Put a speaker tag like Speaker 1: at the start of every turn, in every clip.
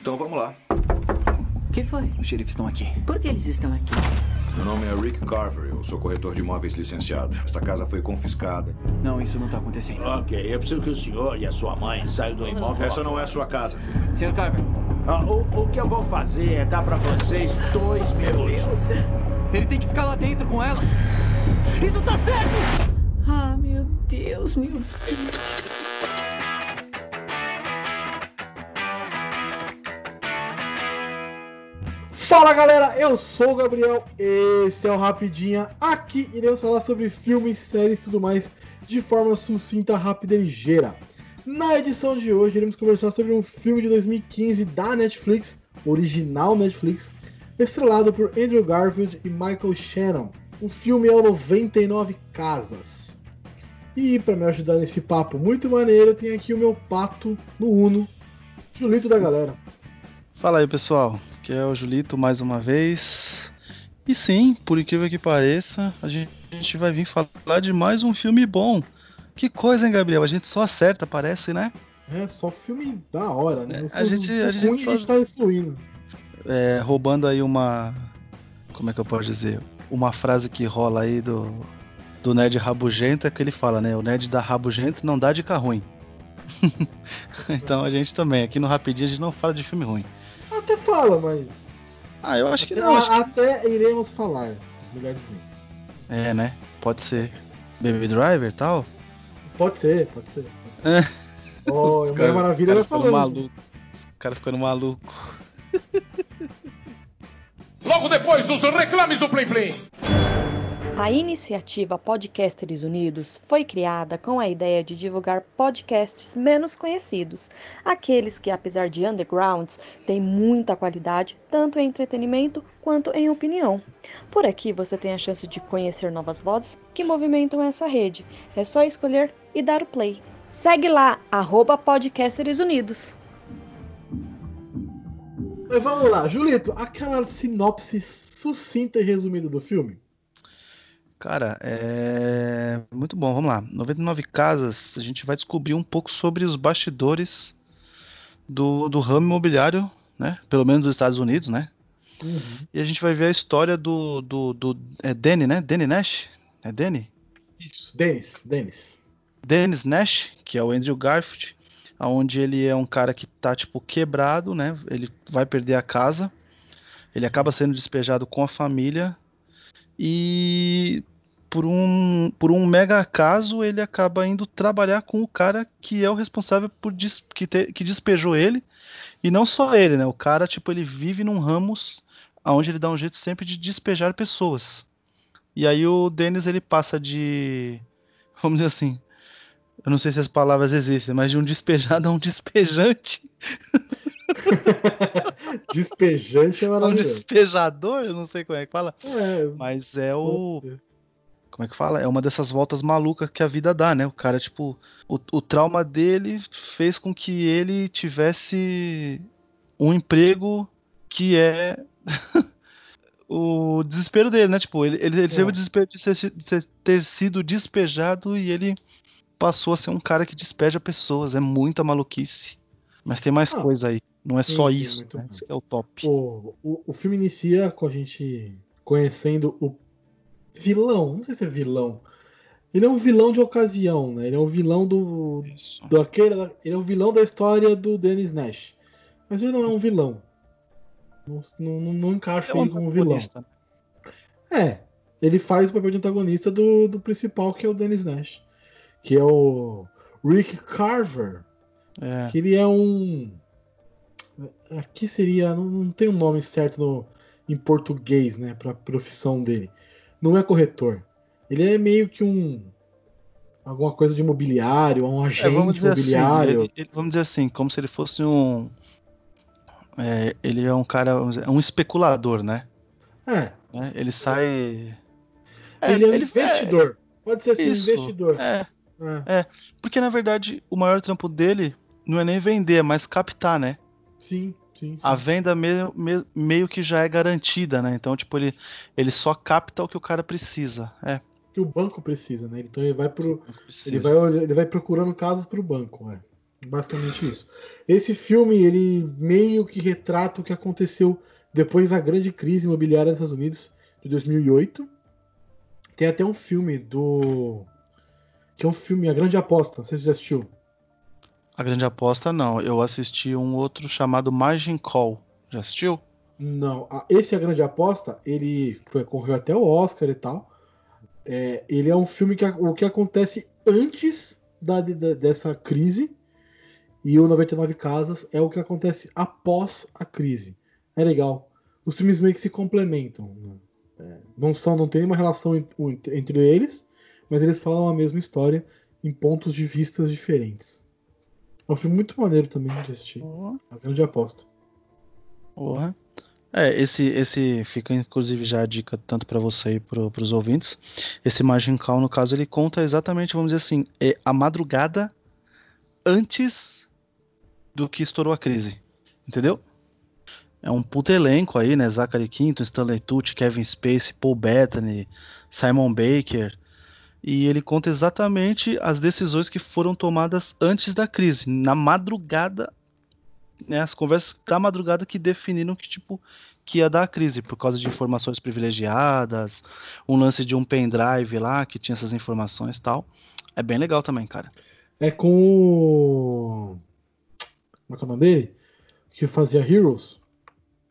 Speaker 1: Então vamos lá.
Speaker 2: O que foi?
Speaker 3: Os xerifes estão aqui.
Speaker 2: Por que eles estão aqui?
Speaker 1: Meu nome é Rick Carver, eu sou corretor de imóveis licenciado. Esta casa foi confiscada.
Speaker 3: Não, isso não tá acontecendo.
Speaker 4: Ok, é preciso que o senhor e a sua mãe saiam do imóvel.
Speaker 1: Essa não é a sua casa, filho.
Speaker 3: Senhor Carver,
Speaker 4: Ah, o, o que eu vou fazer é dar pra vocês dois minutos.
Speaker 3: ele tem que ficar lá dentro com ela. Isso tá certo!
Speaker 2: Ah, meu Deus, meu Deus.
Speaker 5: Fala galera, eu sou o Gabriel, esse é o Rapidinha. Aqui iremos falar sobre filmes, séries e tudo mais de forma sucinta, rápida e ligeira. Na edição de hoje iremos conversar sobre um filme de 2015 da Netflix, original Netflix, estrelado por Andrew Garfield e Michael Shannon. O filme é o 99 Casas. E para me ajudar nesse papo muito maneiro, tem aqui o meu pato no Uno, Julito da galera.
Speaker 6: Fala aí, pessoal. Aqui é o Julito mais uma vez. E sim, por incrível que pareça, a gente, vai vir falar de mais um filme bom. Que coisa, hein, Gabriel? A gente só acerta, parece, né?
Speaker 5: É, só filme da hora, né?
Speaker 6: É, a gente- a gente só-
Speaker 5: a gente tá destruindo.
Speaker 6: É, roubando aí uma. Como é que eu posso dizer? Uma frase que rola aí do, do Ned Rabugento é que ele fala, né? O Ned da Rabugento não dá dica ruim. então a gente também, aqui no Rapidinho, a gente não fala de filme ruim.
Speaker 5: Até fala, mas.
Speaker 6: Ah, eu acho que
Speaker 5: até,
Speaker 6: não. Acho que...
Speaker 5: até iremos falar. Melhorzinho.
Speaker 6: É, né? Pode ser. Baby Driver e tal.
Speaker 5: Pode ser, pode ser. Pode ser.
Speaker 6: É.
Speaker 5: Oh,
Speaker 6: Os cara-
Speaker 5: Maravilha
Speaker 6: ficando
Speaker 5: falando.
Speaker 6: maluco. Os caras ficando maluco.
Speaker 7: Logo depois dos reclames do Plim Plim.
Speaker 8: A iniciativa Podcasters Unidos foi criada com a ideia de divulgar podcasts menos conhecidos, aqueles que, apesar de undergrounds, têm muita qualidade tanto em entretenimento quanto em opinião. Por aqui você tem a chance de conhecer novas vozes que movimentam essa rede. É só escolher e dar o play. Segue lá, arroba Podcasters Unidos.
Speaker 5: Vamos lá, Julito, aquela sinopse sucinta e resumida do filme.
Speaker 6: Cara, é muito bom. Vamos lá. 99 Casas, a gente vai descobrir um pouco sobre os bastidores do, do ramo imobiliário, né? Pelo menos dos Estados Unidos, né?
Speaker 5: Uhum.
Speaker 6: E a gente vai ver a história do, do, do é Danny, né? Danny Nash? É Danny?
Speaker 5: Isso. Denis, Denis.
Speaker 6: Dennis Nash, que é o Andrew Garfield, onde ele é um cara que tá tipo quebrado, né? Ele vai perder a casa. Ele acaba sendo despejado com a família e por um por um mega acaso ele acaba indo trabalhar com o cara que é o responsável por des, que, te, que despejou ele e não só ele, né? O cara tipo ele vive num ramos aonde ele dá um jeito sempre de despejar pessoas. E aí o Dennis ele passa de vamos dizer assim, eu não sei se as palavras existem, mas de um despejado a um despejante,
Speaker 5: Despejante é
Speaker 6: a um
Speaker 5: maravilhoso.
Speaker 6: despejador, eu não sei como é que fala,
Speaker 5: É,
Speaker 6: mas é o. Como é que fala? É uma dessas voltas malucas que a vida dá, né? O cara, tipo, o, o trauma dele fez com que ele tivesse um emprego que é o desespero dele, né? Tipo, ele, ele, ele teve
Speaker 5: É.
Speaker 6: o desespero de ser- de ter sido despejado e ele passou a ser um cara que despeja pessoas. É muita maluquice. Mas tem mais
Speaker 5: Ah,
Speaker 6: coisa aí. Não é
Speaker 5: sim,
Speaker 6: só isso, né? Esse é o top.
Speaker 5: O, o, o filme inicia com a gente conhecendo o vilão. Não sei se é vilão. Ele é um vilão de ocasião, né? Ele é um vilão do.
Speaker 6: Isso.
Speaker 5: do aquele, ele é o vilão da história do Dennis Nash. Mas ele não é um vilão. Não, não, não encaixa
Speaker 6: É um
Speaker 5: ele como vilão.
Speaker 6: antagonista.
Speaker 5: É. Ele faz o papel de antagonista do, do principal, que é o Dennis Nash. Que é o Rick Carver.
Speaker 6: É.
Speaker 5: Que ele é um. Aqui seria. Não, não tem um nome certo no, em português, né? Pra profissão dele. Não é corretor. Ele é meio que um. Alguma coisa de imobiliário, um agente
Speaker 6: É, vamos dizer assim,
Speaker 5: imobiliário.
Speaker 6: ele- ele- vamos dizer assim, como se ele fosse um. é, ele é um cara, dizer, um especulador, né?
Speaker 5: É.
Speaker 6: Né? Ele sai.
Speaker 5: ele é um investidor. Pode ser assim,
Speaker 6: isso,
Speaker 5: investidor.
Speaker 6: É,
Speaker 5: É,
Speaker 6: porque na verdade o maior trampo dele não é nem vender, é mais captar, né?
Speaker 5: Sim, sim, sim.
Speaker 6: A venda meio, meio, meio que já é garantida, né? Então, tipo, ele, ele só capta o que o cara precisa. É.
Speaker 5: Que o banco precisa, né? Então ele vai pro. Ele vai, ele vai procurando casas pro banco, é. Basicamente isso. Esse filme, ele meio que retrata o que aconteceu depois da grande crise imobiliária dos Estados Unidos de 2008. Tem até um filme do. Que é um filme, A Grande Aposta. Não sei se você já assistiu.
Speaker 6: A Grande Aposta, não. Eu assisti um outro chamado Margin Call. Já assistiu?
Speaker 5: Não. Esse A Grande Aposta, ele foi, correu até o Oscar e tal. É, ele é um filme que o que acontece antes da, dessa crise. E o 99 Casas é o que acontece após a crise. É legal. Os filmes meio que se complementam. né? É, não são, não tem nenhuma relação en- entre, entre eles, mas eles falam a mesma história em pontos de vistas diferentes. É um filme muito maneiro também de assistir. A grande aposta.
Speaker 6: Porra. É, esse, esse fica inclusive já a dica tanto pra você e pro, pros ouvintes. Esse Margin Call, no caso, ele conta exatamente, vamos dizer assim, é a madrugada antes do que estourou a crise. Entendeu? É um puto elenco aí, né? Zachary Quinto, Stanley Tucci, Kevin Spacey, Paul Bettany, Simon Baker. E ele conta exatamente as decisões que foram tomadas antes da crise, na madrugada né, as conversas da madrugada que definiram que tipo que ia dar a crise por causa de informações privilegiadas, um lance de um pendrive lá que tinha essas informações e tal. É bem legal também, cara.
Speaker 5: É com o. Como é que é o nome dele? Que fazia Heroes?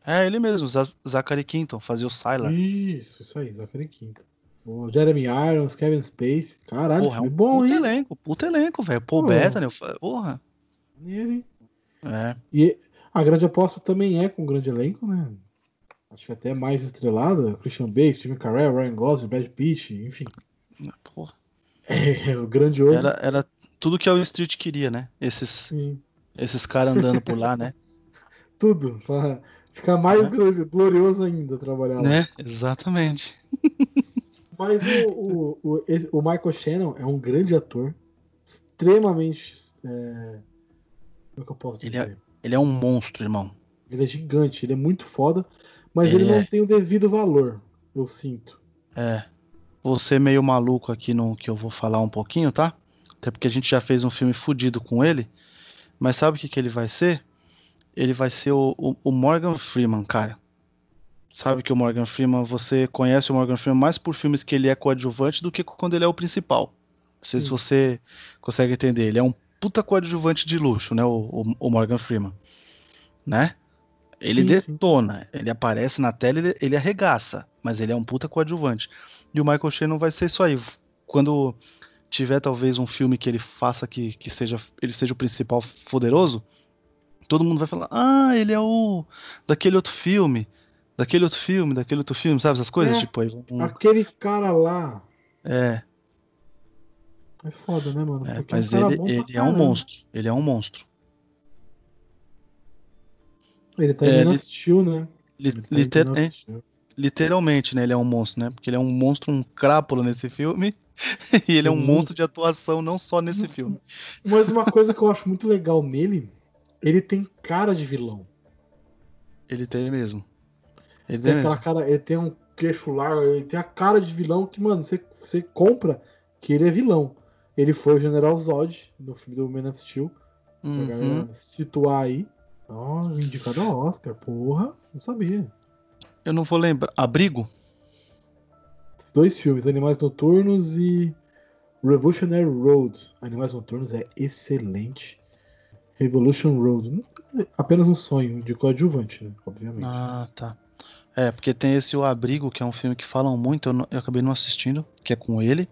Speaker 6: É ele mesmo, Za- Zachary Quinton, fazia o Sylar.
Speaker 5: Isso, isso aí, Zachary Quinto. O Jeremy Irons, Kevin Spacey. Caralho,
Speaker 6: Porra, é um
Speaker 5: bom,
Speaker 6: puta
Speaker 5: hein?
Speaker 6: elenco, puta elenco, velho. Paul eu fa- porra.
Speaker 5: Hein?
Speaker 6: É,
Speaker 5: E a grande aposta também é com um grande elenco, né? Acho que até mais estrelado. Christian Bale, Steven Carell, Ryan Gosling, Brad Pitt, enfim.
Speaker 6: porra.
Speaker 5: É, o grandioso.
Speaker 6: Era, era tudo que a Wall Street queria, né? Esses,
Speaker 5: Sim,
Speaker 6: esses caras andando por lá, né?
Speaker 5: tudo. Pra ficar mais
Speaker 6: É.
Speaker 5: glori- glorioso ainda trabalhar lá.
Speaker 6: né? Exatamente.
Speaker 5: Mas o, o, o, o Michael Shannon é um grande ator. Extremamente. é, Como é que eu posso
Speaker 6: Ele
Speaker 5: dizer?
Speaker 6: Ele é um monstro, irmão.
Speaker 5: Ele é gigante, ele é muito foda, mas
Speaker 6: Ele
Speaker 5: ele não
Speaker 6: é.
Speaker 5: tem o devido valor, eu sinto.
Speaker 6: É. Vou ser meio maluco aqui no que eu vou falar um pouquinho, tá? Até porque a gente já fez um filme fudido com ele. Mas sabe o que, que ele vai ser? Ele vai ser o, o- o Morgan Freeman, cara. Sabe que o Morgan Freeman, você conhece o Morgan Freeman mais por filmes que ele é coadjuvante do que quando ele é o principal. Não sei se
Speaker 5: Sim.
Speaker 6: você consegue entender. Ele é um puta coadjuvante de luxo, né? O, o- o Morgan Freeman. Né? Ele
Speaker 5: Sim, sim.
Speaker 6: detona, ele aparece na tela, ele, ele arregaça, mas ele é um puta coadjuvante. E o Michael Shannon vai ser isso aí. Quando tiver talvez um filme que ele faça que, que seja ele seja o principal poderoso, todo mundo vai falar: "Ah, ele é o daquele outro filme, daquele outro filme, daquele outro filme", sabe essas coisas,
Speaker 5: É.
Speaker 6: tipo aí, um-
Speaker 5: Aquele cara lá
Speaker 6: é,
Speaker 5: é foda, né, mano?
Speaker 6: é,
Speaker 5: é
Speaker 6: mas ele,
Speaker 5: pra
Speaker 6: ele é um monstro, ele é um monstro.
Speaker 5: Ele tá
Speaker 6: É,
Speaker 5: of Steel, né?
Speaker 6: Li-
Speaker 5: Ele tá
Speaker 6: liter- é, literalmente, né, ele é um monstro, né? Porque ele é um monstro, um crápula nesse filme, e ele é um
Speaker 5: Sim.
Speaker 6: monstro de atuação não só nesse filme.
Speaker 5: Mas uma coisa que eu acho muito legal nele, ele tem cara de vilão.
Speaker 6: Ele tem mesmo. Ele
Speaker 5: Tem aquela
Speaker 6: mesmo.
Speaker 5: cara, ele tem um queixo largo, ele tem a cara de vilão que, mano, você, você compra que ele é vilão. Ele foi o General Zod no filme do Man of Steel. Pra
Speaker 6: Uhum.
Speaker 5: galera situar aí. Ó, indicado ao Oscar, porra, não sabia.
Speaker 6: Eu não vou lembrar. Abrigo?
Speaker 5: Dois filmes, Animais Noturnos e Revolutionary Road. Animais Noturnos é excelente. Revolution Road. Apenas um sonho de coadjuvante, né? Obviamente.
Speaker 6: Ah, tá. É, porque tem esse O Abrigo, que é um filme que falam muito, eu, não- eu acabei não assistindo, que é com ele.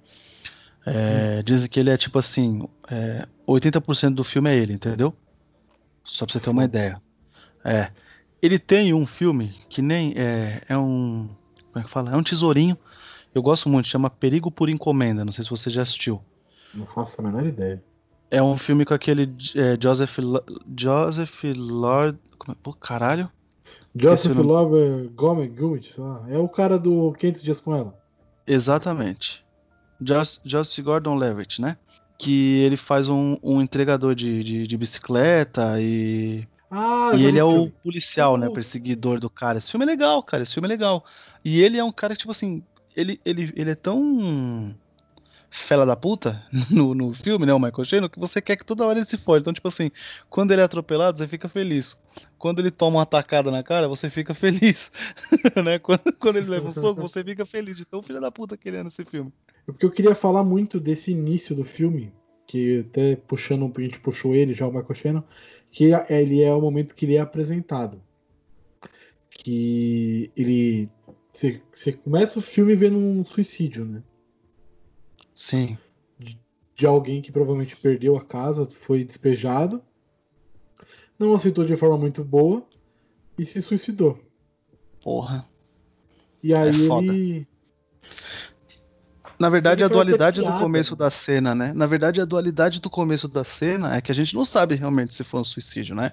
Speaker 6: É, Dizem que ele é tipo assim: é, 80% do filme é ele, entendeu? Só pra você ter uma ideia. É. Ele tem um filme que nem. É, é um. Como é que fala? É um tesourinho. Eu gosto muito, chama Perigo por Encomenda. Não sei se você já assistiu.
Speaker 5: Não faço a menor ideia.
Speaker 6: É um filme com aquele é, Joseph, Joseph Lord. Como é? Pô, caralho.
Speaker 5: Joseph. Lover Gomez Gummit, sei lá. É o cara do 500 Dias com Ela.
Speaker 6: Exatamente. Just Gordon Levitt, né? Que ele faz um, um entregador de, de, de bicicleta e.
Speaker 5: Ah,
Speaker 6: e ele é o policial, né?
Speaker 5: Uh.
Speaker 6: Perseguidor do cara. Esse filme é legal, cara. Esse filme é legal. E ele é um cara que, tipo assim, ele, ele, ele é tão fela da puta no, no filme, né? O Michael Shane, que você quer que toda hora ele se fode. Então, tipo assim, quando ele é atropelado, você fica feliz. Quando ele toma uma tacada na cara, você fica feliz. né? Quando, quando ele leva um soco, você fica feliz. Então, filho da puta querendo esse filme.
Speaker 5: Porque eu queria falar muito desse início do filme, que até puxando, a gente puxou ele já, o Michael Shannon, que ele é o momento que ele é apresentado. Que ele. Você começa o filme vendo um suicídio, né?
Speaker 6: Sim.
Speaker 5: De, de alguém que provavelmente perdeu a casa, foi despejado, não aceitou de forma muito boa e se suicidou.
Speaker 6: Porra.
Speaker 5: E aí
Speaker 6: É
Speaker 5: ele.
Speaker 6: Na verdade, a dualidade do começo da cena, né? Na verdade, a dualidade do começo da cena é que a gente não sabe realmente se foi um suicídio, né?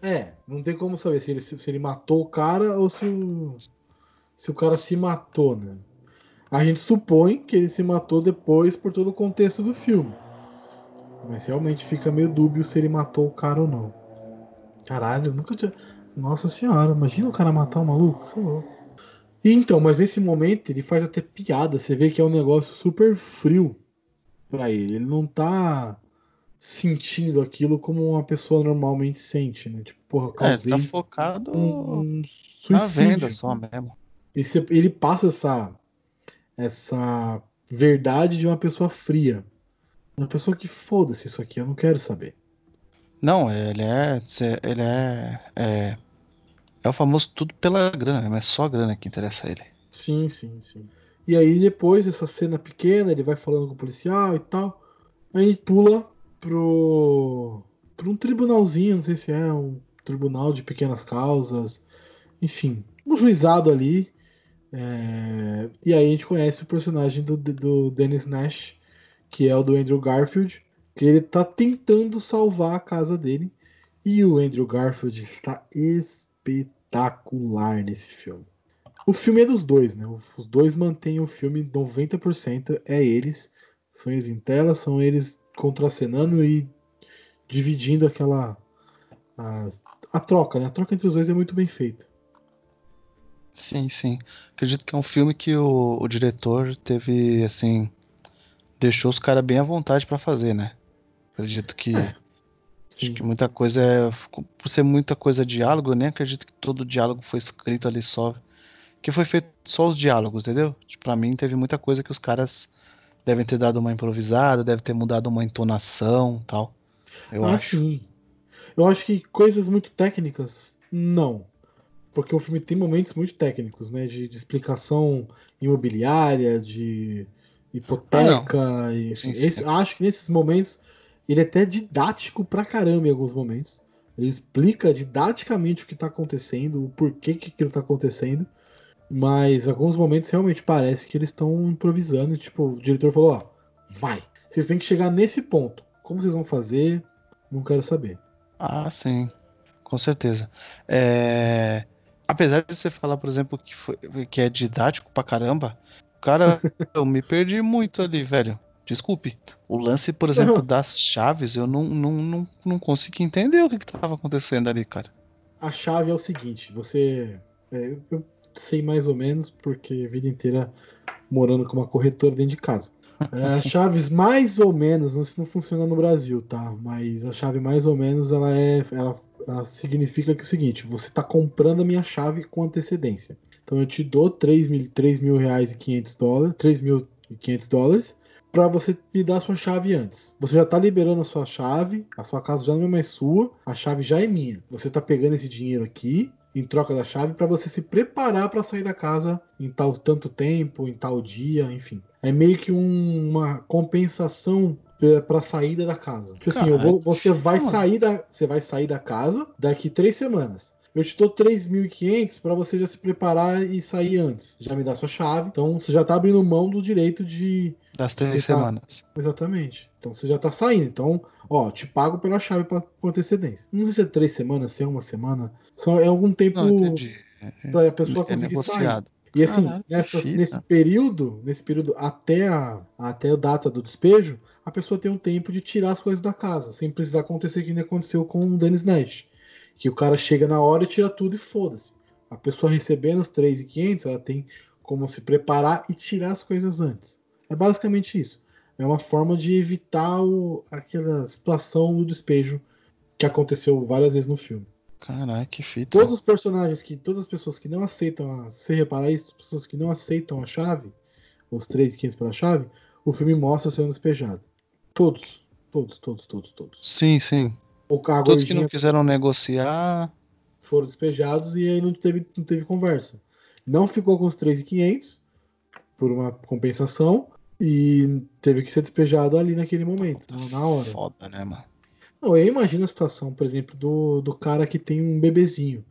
Speaker 5: É, não tem como saber se ele, se ele matou o cara ou se o, se o cara se matou, né? A gente supõe que ele se matou depois por todo o contexto do filme. Mas realmente fica meio dúbio se ele matou o cara ou não. Caralho, nunca tinha. Nossa senhora, imagina o cara matar um maluco, você é louco. E então, mas nesse momento ele faz até piada, você vê que é um negócio super frio pra ele. Ele não tá sentindo aquilo como uma pessoa normalmente sente, né? Tipo, porra,
Speaker 6: É,
Speaker 5: causei
Speaker 6: tá focado
Speaker 5: um, um
Speaker 6: na
Speaker 5: suicídio.
Speaker 6: venda só mesmo.
Speaker 5: E você- ele passa essa, essa verdade de uma pessoa fria. Uma pessoa que foda-se isso aqui, eu não quero saber.
Speaker 6: Não, ele é. Ele é. É, é o famoso tudo pela grana, mas é só a grana que interessa a ele.
Speaker 5: Sim, sim, sim. E aí depois dessa cena pequena, ele vai falando com o policial e tal. Aí pula pro. pra um tribunalzinho, não sei se é um tribunal de pequenas causas. Enfim, um juizado ali. É, E aí a gente conhece o personagem do, do Dennis Nash, que é o do Andrew Garfield, que ele tá tentando salvar a casa dele. E o Andrew Garfield está espetacular nesse filme. O filme é dos dois, né? Os dois mantêm o filme 90% é eles. São eles em tela, são eles contracenando e dividindo aquela. A, a troca, né? A troca entre os dois é muito bem feita.
Speaker 6: Sim, sim. Acredito que é um filme que o, o diretor teve, assim. Deixou os caras bem à vontade pra fazer, né? Acredito que. Acho
Speaker 5: Sim.
Speaker 6: que muita coisa é. Por ser muita coisa diálogo, eu nem acredito que todo diálogo foi escrito ali só. Que foi feito só os diálogos, entendeu? Tipo, Pra mim teve muita coisa que os caras devem ter dado uma improvisada, deve ter mudado uma entonação tal. Eu
Speaker 5: ah,
Speaker 6: acho.
Speaker 5: sim. Eu acho que coisas muito técnicas, não. Porque o filme tem momentos muito técnicos, né? De, de explicação imobiliária, de hipoteca. e,
Speaker 6: Sim, sim.
Speaker 5: Esse- acho que nesses momentos ele é até didático pra caramba em alguns momentos. Ele explica didaticamente o que tá acontecendo, o porquê que aquilo tá acontecendo. Mas em alguns momentos realmente parece que eles estão improvisando. e, Tipo, o diretor falou: ó, vai. Vocês têm que chegar nesse ponto. Como vocês vão fazer? Não quero saber.
Speaker 6: Ah, sim, com certeza. É, Apesar de você falar, por exemplo, que, foi... que é didático pra caramba, cara, eu me perdi muito ali, velho. Desculpe. O lance, por exemplo,
Speaker 5: Não.
Speaker 6: das chaves, eu não, não, não, não consegui entender o que, que tava acontecendo ali, cara.
Speaker 5: A chave é o seguinte: você. é, eu sei mais ou menos, porque a vida inteira morando com uma corretora dentro de casa. É, as chaves mais ou menos, não, isso não funciona no Brasil, tá? Mas a chave mais ou menos ela é. Ela significa que é o seguinte: você está comprando a minha chave com antecedência. Então eu te dou 3 mil, 3 mil reais e 500 dólares, 3 mil e 500 dólares, para você me dar a sua chave antes. Você já tá liberando a sua chave, a sua casa já não é mais sua, a chave já é minha. Você tá pegando esse dinheiro aqui em troca da chave para você se preparar para sair da casa em tal tanto tempo, em tal dia, enfim. É meio que um- uma compensação para saída da casa. Tipo assim, eu vou- você vai sair da, você vai sair da casa daqui três semanas. Eu te dou 3.500 para você já se preparar e sair antes. Já me dá sua chave. Então você já tá abrindo mão do direito de
Speaker 6: Das três semanas.
Speaker 5: Exatamente. Então você já tá saindo. Então, ó, te pago pela chave pra, com antecedência. Não sei se é três semanas, se é uma semana. Só é algum tempo
Speaker 6: entendi.
Speaker 5: pra pessoa
Speaker 6: É
Speaker 5: conseguir sair. E assim,
Speaker 6: Caralho,
Speaker 5: nessas- nesse período, nesse período até a, até a data do despejo, a pessoa tem um tempo de tirar as coisas da casa, sem precisar acontecer o que nem aconteceu com o Dennis Nash. Que o cara chega na hora e tira tudo e foda-se. A pessoa recebendo os 3.500, ela tem como se preparar e tirar as coisas antes. É basicamente isso. É uma forma de evitar o, aquela situação do despejo que aconteceu várias vezes no filme.
Speaker 6: Caralho, que fita.
Speaker 5: Todos os personagens que. Todas as pessoas que não aceitam. A, se você reparar isso, as pessoas que não aceitam a chave, os 3,500 pela chave, o filme mostra sendo despejado. Todos. Todos, todos, todos, todos.
Speaker 6: Sim, sim.
Speaker 5: O carro
Speaker 6: Todos que não quiseram negociar.
Speaker 5: foram despejados e aí não teve, não teve conversa. Não ficou com os 3,500 por uma compensação e teve que ser despejado ali naquele momento, na hora.
Speaker 6: Foda, né, mano?
Speaker 5: Não, eu imagino a situação, por exemplo, do, do cara que tem um bebezinho.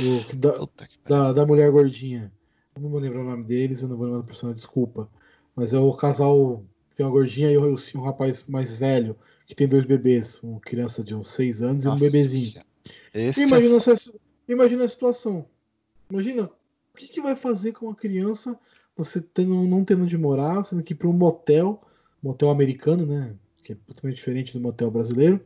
Speaker 5: O, da, da, da mulher gordinha. Eu não vou lembrar o nome deles, eu não vou lembrar da pessoa, desculpa. Mas é o casal que tem uma gordinha e o- um rapaz mais velho que tem dois bebês, uma criança de uns seis anos e um
Speaker 6: Nossa
Speaker 5: bebezinho.
Speaker 6: Esse
Speaker 5: Imagina,
Speaker 6: é...
Speaker 5: essa, imagina a situação. Imagina o que, que vai fazer com uma criança você tendo, não tendo onde morar, sendo que ir para um motel, motel americano, né? Que é totalmente diferente do motel brasileiro.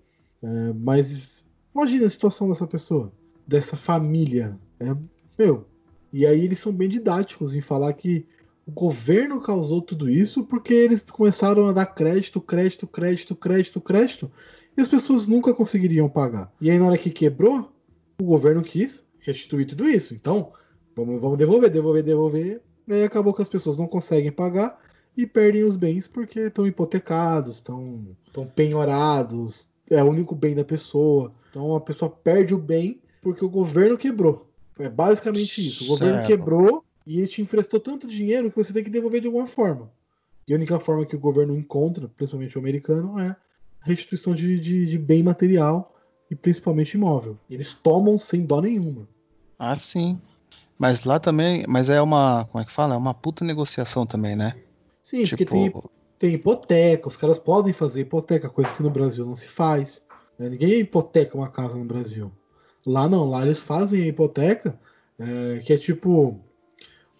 Speaker 5: É, mas imagina a situação dessa pessoa, dessa família. É, meu, e aí eles são bem didáticos em falar que o governo causou tudo isso porque eles começaram a dar crédito, crédito, crédito, crédito, crédito, e as pessoas nunca conseguiriam pagar. E aí na hora que quebrou, o governo quis restituir tudo isso. Então, vamos, vamos devolver, devolver, devolver. E aí acabou que as pessoas não conseguem pagar e perdem os bens porque estão hipotecados, estão, penhorados, é o único bem da pessoa. Então a pessoa perde o bem porque o governo quebrou. É basicamente isso. O governo
Speaker 6: Certo.
Speaker 5: quebrou e ele te emprestou tanto dinheiro que você tem que devolver de alguma forma. E a única forma que o governo encontra, principalmente o americano, é a restituição de, de, de bem material e principalmente imóvel. Eles tomam sem dó nenhuma.
Speaker 6: Ah, sim. Mas lá também. Mas é uma. Como é que fala? É uma puta negociação também, né?
Speaker 5: Sim, porque
Speaker 6: tipo,
Speaker 5: tem, tem hipoteca, os caras podem fazer hipoteca, coisa que no Brasil não se faz. né? Ninguém hipoteca uma casa no Brasil. Lá não, lá eles fazem a hipoteca, é, que é tipo.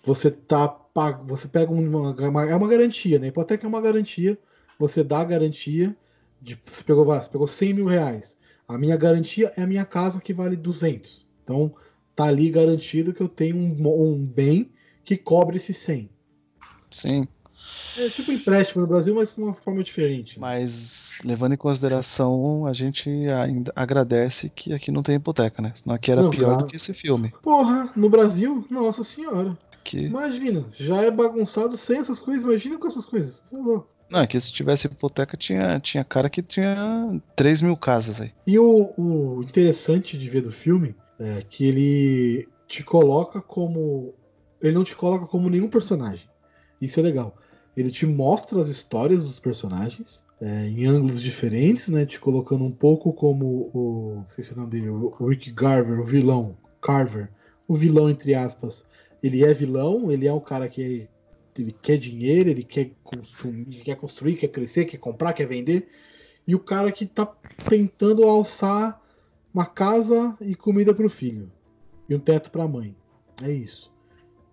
Speaker 5: Você tá. Você pega uma, É uma garantia, né? Hipoteca é uma garantia. Você dá a garantia. De, você, pegou, você pegou 100 mil reais. A minha garantia é a minha casa que vale 200. Então, tá ali garantido que eu tenho um, um bem que cobre esses 100.
Speaker 6: sim.
Speaker 5: É tipo empréstimo no Brasil, mas com uma forma diferente. né?
Speaker 6: Mas levando em consideração, a gente ainda agradece que aqui não tem hipoteca, né? Senão aqui era
Speaker 5: Não,
Speaker 6: pior
Speaker 5: claro.
Speaker 6: do que esse filme.
Speaker 5: Porra, no Brasil, nossa senhora.
Speaker 6: Que...
Speaker 5: Imagina, já é bagunçado sem essas coisas, imagina com essas coisas. Você é louco.
Speaker 6: Não, é que se tivesse hipoteca, tinha, tinha cara que tinha 3 mil casas aí.
Speaker 5: E o, o interessante de ver do filme é que ele te coloca como. Ele não te coloca como nenhum personagem. Isso é legal. Ele te mostra as histórias dos personagens é, em ângulos diferentes, né? Te colocando um pouco como o. Esqueci o nome dele, o o Rick Garver, o vilão. Carver. O vilão, entre aspas. Ele é vilão, ele é um cara que ele quer dinheiro, ele quer construir, ele quer construir, quer crescer, quer comprar, quer vender. E o cara que tá tentando alçar uma casa e comida pro filho. E um teto pra mãe. É isso.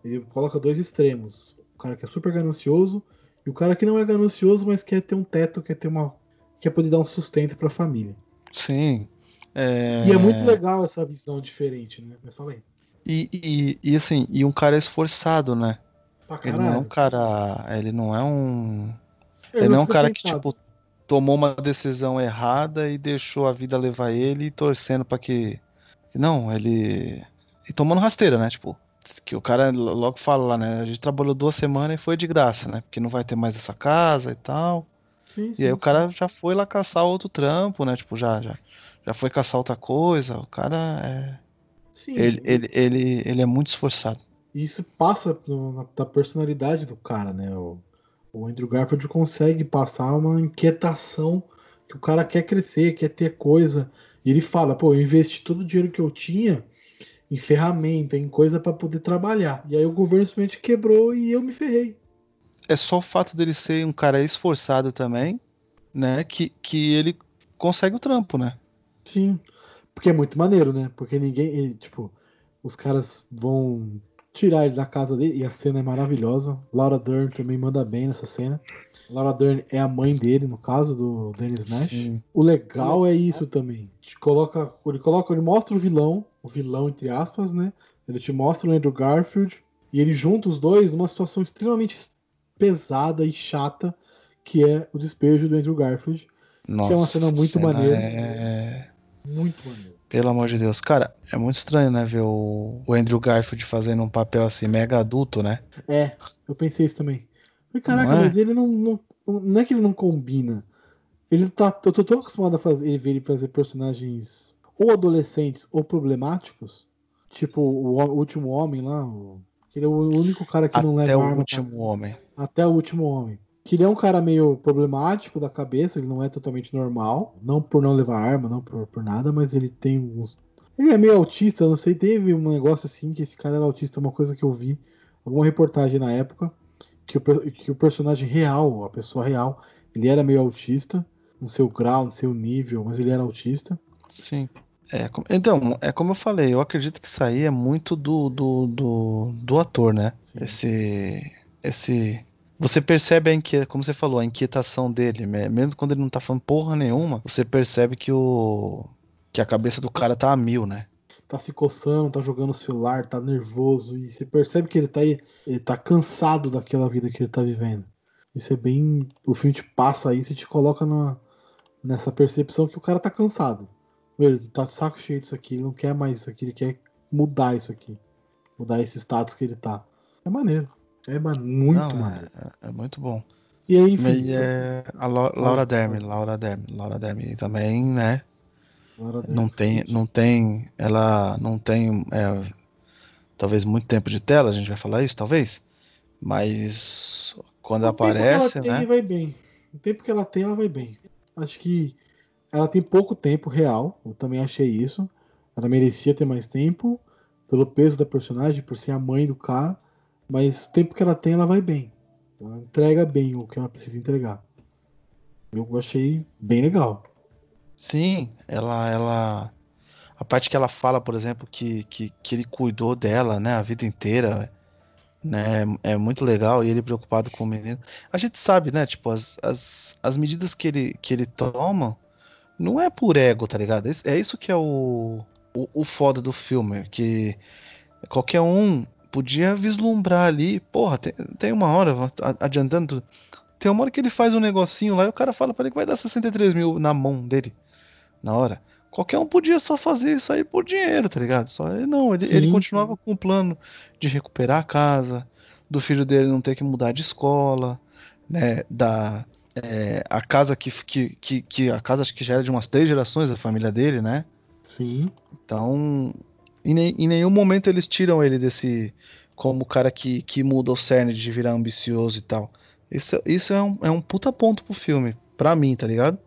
Speaker 5: Ele coloca dois extremos. O cara que é super ganancioso e o cara que não é ganancioso, mas quer ter um teto, quer ter uma. quer poder dar um sustento pra família.
Speaker 6: Sim. É...
Speaker 5: E é muito legal essa visão diferente, né? Mas fala aí.
Speaker 6: E, e, e assim, e um cara esforçado, né?
Speaker 5: Pra
Speaker 6: Ele não é um cara. Ele não é um.
Speaker 5: Ele
Speaker 6: Ele não é um cara que, tipo, tomou uma decisão errada e deixou a vida levar ele torcendo pra que. que Não, ele. E tomando rasteira, né? Tipo, que o cara logo fala lá, né? A gente trabalhou duas semanas e foi de graça, né? Porque não vai ter mais essa casa e tal.
Speaker 5: Sim,
Speaker 6: E
Speaker 5: sim,
Speaker 6: aí o
Speaker 5: sim.
Speaker 6: cara já foi lá caçar outro trampo, né? Tipo, já, já, já foi caçar outra coisa. O cara é.
Speaker 5: Sim,
Speaker 6: Ele, ele, ele, ele é muito esforçado.
Speaker 5: E isso passa da personalidade do cara, né? O, o Andrew Garfield consegue passar uma inquietação que o cara quer crescer, quer ter coisa. E ele fala, pô, eu investi todo o dinheiro que eu tinha em ferramenta, em coisa pra poder trabalhar. E aí o governo simplesmente quebrou e eu me ferrei.
Speaker 6: É só o fato dele ser um cara esforçado também, né? Que, que ele consegue o trampo, né?
Speaker 5: Sim. Porque é muito maneiro, né? Porque ninguém, ele, tipo, os caras vão tirar ele da casa dele e a cena é maravilhosa. Laura Dern também manda bem nessa cena. Laura Dern é a mãe dele, no caso do Dennis Nash.
Speaker 6: Sim.
Speaker 5: O legal é isso também. Coloca, ele coloca, ele mostra o vilão, o vilão entre aspas, né? Ele te mostra o Andrew Garfield e ele junta os dois numa situação extremamente pesada e chata, que é o despejo do Andrew Garfield.
Speaker 6: Nossa,
Speaker 5: que é uma cena muito maneira.
Speaker 6: É...
Speaker 5: Muito maneiro.
Speaker 6: Pelo amor de Deus. Cara, é muito estranho, né? Ver o, o Andrew Garfield fazendo um papel assim, mega adulto, né?
Speaker 5: É, eu pensei isso também. Falei, caraca,
Speaker 6: é?
Speaker 5: mas ele não, não. Não é que ele não combina. Ele tá. Eu tô tão acostumado a fazer, ele ver ele fazer personagens ou adolescentes ou problemáticos. Tipo o, o último homem lá. o- que ele é o único cara que não
Speaker 6: Até
Speaker 5: leva
Speaker 6: o
Speaker 5: arma.
Speaker 6: último homem.
Speaker 5: pra- até o último homem. Que ele é um cara meio problemático da cabeça, ele não é totalmente normal. Não por não levar arma, não por, por nada, mas ele tem uns. Ele é meio autista, não sei, teve um negócio assim que esse cara era autista, uma coisa que eu vi, alguma reportagem na época, que o, que o personagem real, a pessoa real, ele era meio autista, no seu grau, no seu nível, mas ele era autista.
Speaker 6: Sim. É, então, é como eu falei, eu acredito que isso aí é muito do, do, do, do ator, né?
Speaker 5: Sim.
Speaker 6: Esse. Esse. Você percebe a inquietação, como você falou, a inquietação dele, me- mesmo quando ele não tá falando porra nenhuma, você percebe que o. que a cabeça do cara tá a mil, né?
Speaker 5: Tá se coçando, tá jogando o celular, tá nervoso, e você percebe que ele tá, aí- ele tá cansado daquela vida que ele tá vivendo. Isso é bem. O filme te passa isso e te coloca nessa percepção que o cara tá cansado. Meu, Ele tá de saco cheio disso aqui, ele não quer mais isso aqui, ele quer mudar isso aqui. Mudar esse status que ele tá. É maneiro. É ma- muito
Speaker 6: Não,
Speaker 5: maneiro.
Speaker 6: é, é muito bom.
Speaker 5: E aí, enfim.
Speaker 6: E é a Lau- Laura Derme, Laura Derme, Laura Derme também, né?
Speaker 5: Laura
Speaker 6: Não tem,
Speaker 5: Fitch.
Speaker 6: não tem, ela não tem, é, talvez muito tempo de tela, a gente vai falar isso, talvez, mas quando
Speaker 5: O tempo que
Speaker 6: aparece,
Speaker 5: ela tem,
Speaker 6: né?
Speaker 5: vai bem. O tempo que ela tem, ela vai bem. Acho que ela tem pouco tempo real. Eu também achei isso. Ela merecia ter mais tempo pelo peso da personagem, por ser a mãe do cara. Mas o tempo que ela tem, ela vai bem. Ela entrega bem o que ela precisa entregar. Eu achei bem legal.
Speaker 6: Sim, ela, ela, a parte que ela fala, por exemplo, que, que, que ele cuidou dela, né, a vida inteira, né, é muito legal e ele preocupado com o menino. A gente sabe, né, tipo, as, as, as medidas que ele, que ele toma não é por ego, tá ligado? É isso que é o, o, o foda do filme, que qualquer um podia vislumbrar ali, porra, tem, tem uma hora, adiantando tem uma hora que ele faz um negocinho lá e o cara fala pra ele que vai dar 63 mil na mão dele, na hora. Qualquer um podia só fazer isso aí por dinheiro, tá ligado? Só ele não, ele, ele
Speaker 5: Sim,
Speaker 6: continuava com o plano de recuperar a casa, do filho dele não ter que mudar de escola, né? Da é, a casa que, que, que, que a casa acho que já era de umas três gerações da família dele, né?
Speaker 5: Sim.
Speaker 6: Então, em, em nenhum momento eles tiram ele desse como o cara que, que muda o cerne de virar ambicioso e tal. Isso, isso é, um, é um puta ponto pro filme, pra mim, tá ligado?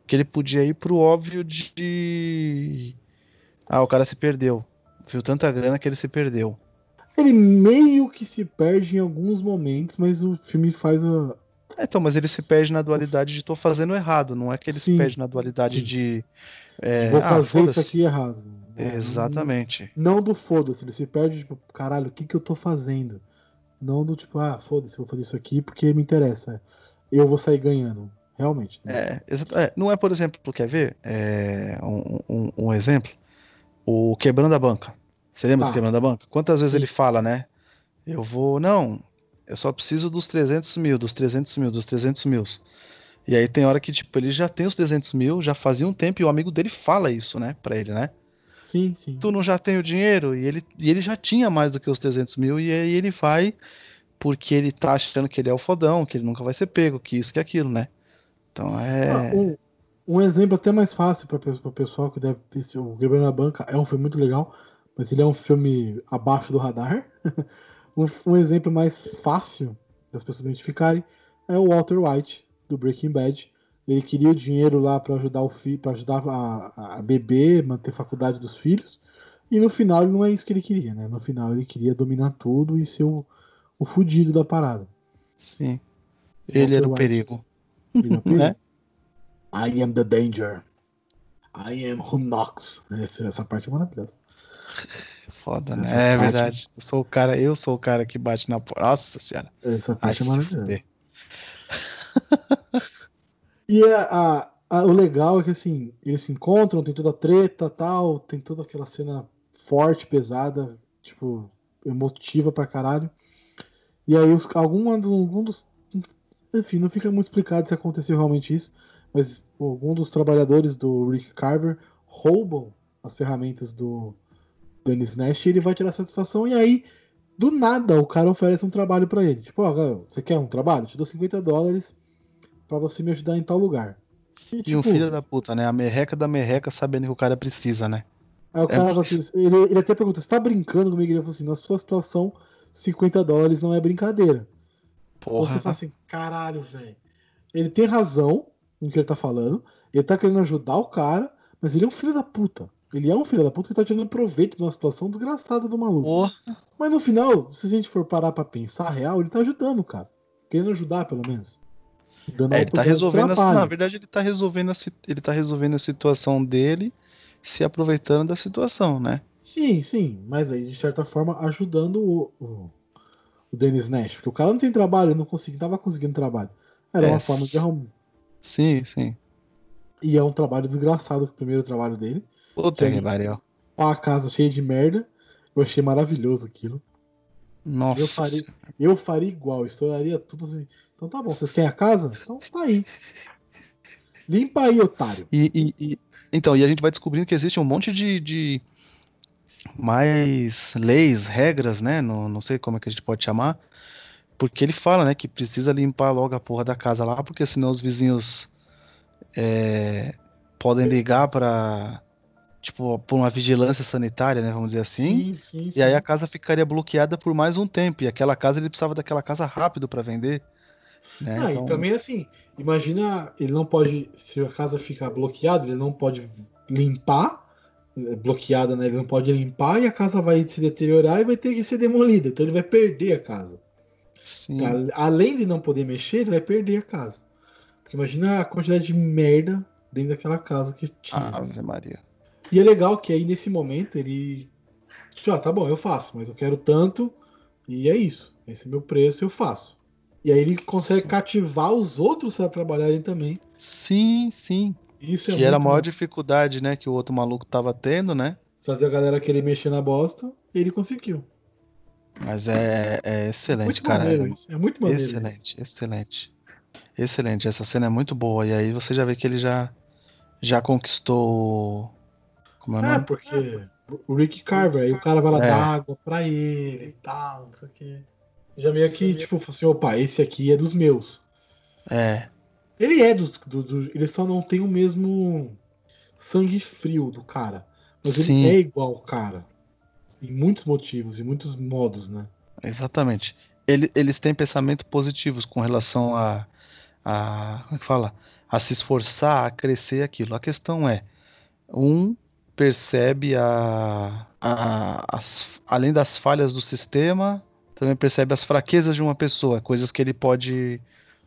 Speaker 6: Porque ele podia ir pro óbvio de. Ah, o cara se perdeu. Viu tanta grana que ele se perdeu.
Speaker 5: Ele meio que se perde em alguns momentos, mas o filme faz a.
Speaker 6: É, então, mas ele se perde na dualidade de tô fazendo errado, não é que ele
Speaker 5: Sim,
Speaker 6: se perde na dualidade
Speaker 5: sim.
Speaker 6: de. é,
Speaker 5: Vou
Speaker 6: ah,
Speaker 5: fazer isso
Speaker 6: foda-se.
Speaker 5: aqui errado. É,
Speaker 6: Exatamente.
Speaker 5: Não do foda-se, ele se perde, tipo, caralho, o que que eu tô fazendo? Não do tipo, ah, foda-se, eu vou fazer isso aqui porque me interessa. Eu vou sair ganhando. Realmente. né?
Speaker 6: É, é, não é, por exemplo, quer ver? É, um, um- um exemplo. O Quebrando a Banca. Você lembra
Speaker 5: Ah.
Speaker 6: do Quebrando a Banca? Quantas vezes
Speaker 5: Sim.
Speaker 6: ele fala, né? Eu vou. Não, eu só preciso dos 300 mil, dos 300 mil, dos 300 mil. E aí tem hora que, tipo, ele já tem os 300 mil, já fazia um tempo e o amigo dele fala isso, né, pra ele, né?
Speaker 5: Sim, sim.
Speaker 6: Tu não já tem o dinheiro? E ele, e ele já tinha mais do que os 300 mil, e aí ele vai porque ele tá achando que ele é o fodão, que ele nunca vai ser pego, que isso, que aquilo, né? Então é.
Speaker 5: Ah, um, um exemplo até mais fácil para o pessoal que deve esse- o Quebrando a Banca é um filme muito legal, mas ele é um filme abaixo do radar. um, um exemplo mais fácil das pessoas identificarem é o Walter White do Breaking Bad. Ele queria o dinheiro lá para ajudar o filho, para ajudar a, a beber, manter a faculdade dos filhos. E no final não é isso que ele queria, né? No final ele queria dominar tudo e ser o, o fudido da parada.
Speaker 6: Sim. Ele era o
Speaker 5: White.
Speaker 6: perigo.
Speaker 5: Ele é o perigo.
Speaker 6: Né?
Speaker 5: I am the danger. I am who knocks. Essa, essa parte é maravilhosa.
Speaker 6: Foda,
Speaker 5: Essa
Speaker 6: né? É
Speaker 5: parte-
Speaker 6: verdade. Eu sou o cara, eu sou o cara que bate na porta. Nossa senhora.
Speaker 5: Essa
Speaker 6: Ai,
Speaker 5: parte é
Speaker 6: se
Speaker 5: maravilhosa. E é a, a- o legal é que assim, eles se encontram, tem toda a treta tal, tem toda aquela cena forte, pesada, tipo, emotiva pra caralho. E aí os, algum, algum dos Enfim, não fica muito explicado se aconteceu realmente isso, mas algum dos trabalhadores do Rick Carver roubam as ferramentas do Dennis Nash ele vai tirar satisfação e aí do nada o cara oferece um trabalho para ele. Tipo, ó, você quer um trabalho? Te dou 50 dólares para você me ajudar em tal lugar.
Speaker 6: E, tipo, e um filho da puta, né? A merreca da merreca sabendo que o cara precisa, né?
Speaker 5: Aí o cara é... assim, ele, ele, até pergunta, você tá brincando comigo? Ele falou assim, na sua situação, 50 dólares não é brincadeira. Porra. Você fala assim, caralho, velho. Ele tem razão no que ele tá falando, ele tá querendo ajudar o cara, mas ele é um filho da puta. Ele é um filho da puta que tá tirando proveito de uma situação desgraçada do maluco. Mas no final, se a gente for parar pra pensar real, ele tá ajudando o cara. Querendo ajudar, pelo menos.
Speaker 6: É, ele tá resolvendo a, na verdade ele tá resolvendo a, ele tá resolvendo a situação dele se aproveitando da situação, né?
Speaker 5: Sim, sim, mas aí de certa forma ajudando o, o, o Dennis Nash, porque o cara não tem trabalho, ele não conseguia, tava conseguindo trabalho. Era é, uma forma de arrumar.
Speaker 6: Sim, sim.
Speaker 5: E é um trabalho desgraçado, o primeiro trabalho dele.
Speaker 6: Puta que pariu.
Speaker 5: Uma casa cheia de merda. Eu achei maravilhoso aquilo.
Speaker 6: Nossa.
Speaker 5: Eu faria, eu faria igual, estouraria tudo assim. Então tá bom, vocês querem a casa? Então tá aí. Limpa aí, otário.
Speaker 6: E, e, e, então, e a gente vai descobrindo que existe um monte de, de mais leis, regras, né? No, não sei como é que a gente pode chamar. Porque ele fala, né, que precisa limpar logo a porra da casa lá, porque senão os vizinhos é, podem ligar para tipo, por uma vigilância sanitária, né, vamos dizer assim. Sim, sim, sim. E aí a casa ficaria bloqueada por mais um tempo. E aquela casa ele precisava daquela casa rápido para vender. Né?
Speaker 5: Ah, então... e também assim, imagina, ele não pode, se a casa ficar bloqueada, ele não pode limpar, é, bloqueada, né? Ele não pode limpar e a casa vai se deteriorar e vai ter que ser demolida. Então ele vai perder a casa. Sim. Além de não poder mexer, ele vai perder a casa. Porque imagina a quantidade de merda dentro daquela casa que tinha.
Speaker 6: Ave Maria.
Speaker 5: E é legal que aí nesse momento ele. Ah, tá bom, eu faço, mas eu quero tanto e é isso. Esse é meu preço, eu faço. E aí ele consegue sim. cativar os outros a trabalharem também.
Speaker 6: Sim, sim. Isso é que era a maior bom. dificuldade, né, que o outro maluco tava tendo, né?
Speaker 5: Fazer a galera querer mexer na bosta, e ele conseguiu.
Speaker 6: Mas é, é excelente, muito cara. Maneiro,
Speaker 5: é muito maneiro.
Speaker 6: Excelente, isso. excelente. Excelente, essa cena é muito boa. E aí você já vê que ele já, já conquistou.
Speaker 5: Como é é, porque o Rick Carver, aí o cara vai lá é. dar água pra ele e tal, não sei o que. Já meio que, tipo, assim, opa, esse aqui é dos meus.
Speaker 6: É.
Speaker 5: Ele é dos. Do, do, ele só não tem o mesmo sangue frio do cara. Mas Sim. ele é igual o cara. Em muitos motivos, em muitos modos, né?
Speaker 6: Exatamente. Ele, eles têm pensamentos positivos com relação a, a. Como é que fala? A se esforçar, a crescer aquilo. A questão é: um percebe a, a, as, além das falhas do sistema, também percebe as fraquezas de uma pessoa, coisas que ele pode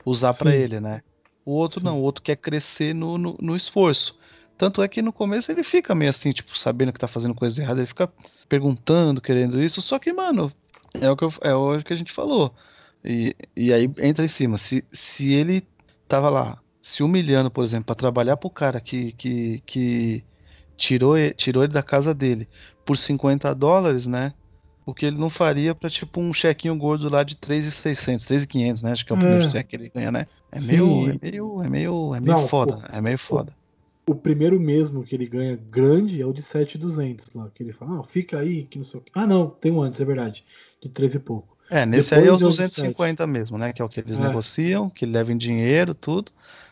Speaker 6: usar para ele, né? O outro Sim. não, o outro quer crescer no, no, no, esforço. Tanto é que no começo ele fica meio assim, tipo, sabendo que tá fazendo coisa errada, ele fica perguntando, querendo isso. Só que, mano, é o que, eu, é o que a gente falou. E, e aí entra em cima. Se, se ele tava lá se humilhando, por exemplo, para trabalhar pro cara que, que, que tirou, tirou ele da casa dele por 50 dólares, né? o que ele não faria para tipo um chequinho gordo lá de 3,600, 3,500, né? Acho que é o primeiro é. cheque que ele ganha, né? É meio, é meio, é meio, é meio não, foda, o, é meio foda.
Speaker 5: O, o, primeiro mesmo que ele ganha grande é o de 7,200 lá, que ele fala, ah, fica aí, que não sei o que. Ah, não, tem um antes, é verdade, de 13 e pouco.
Speaker 6: É, nesse Depois aí é o 250 é mesmo, né? Que é o que eles é. negociam, que levem dinheiro, tudo.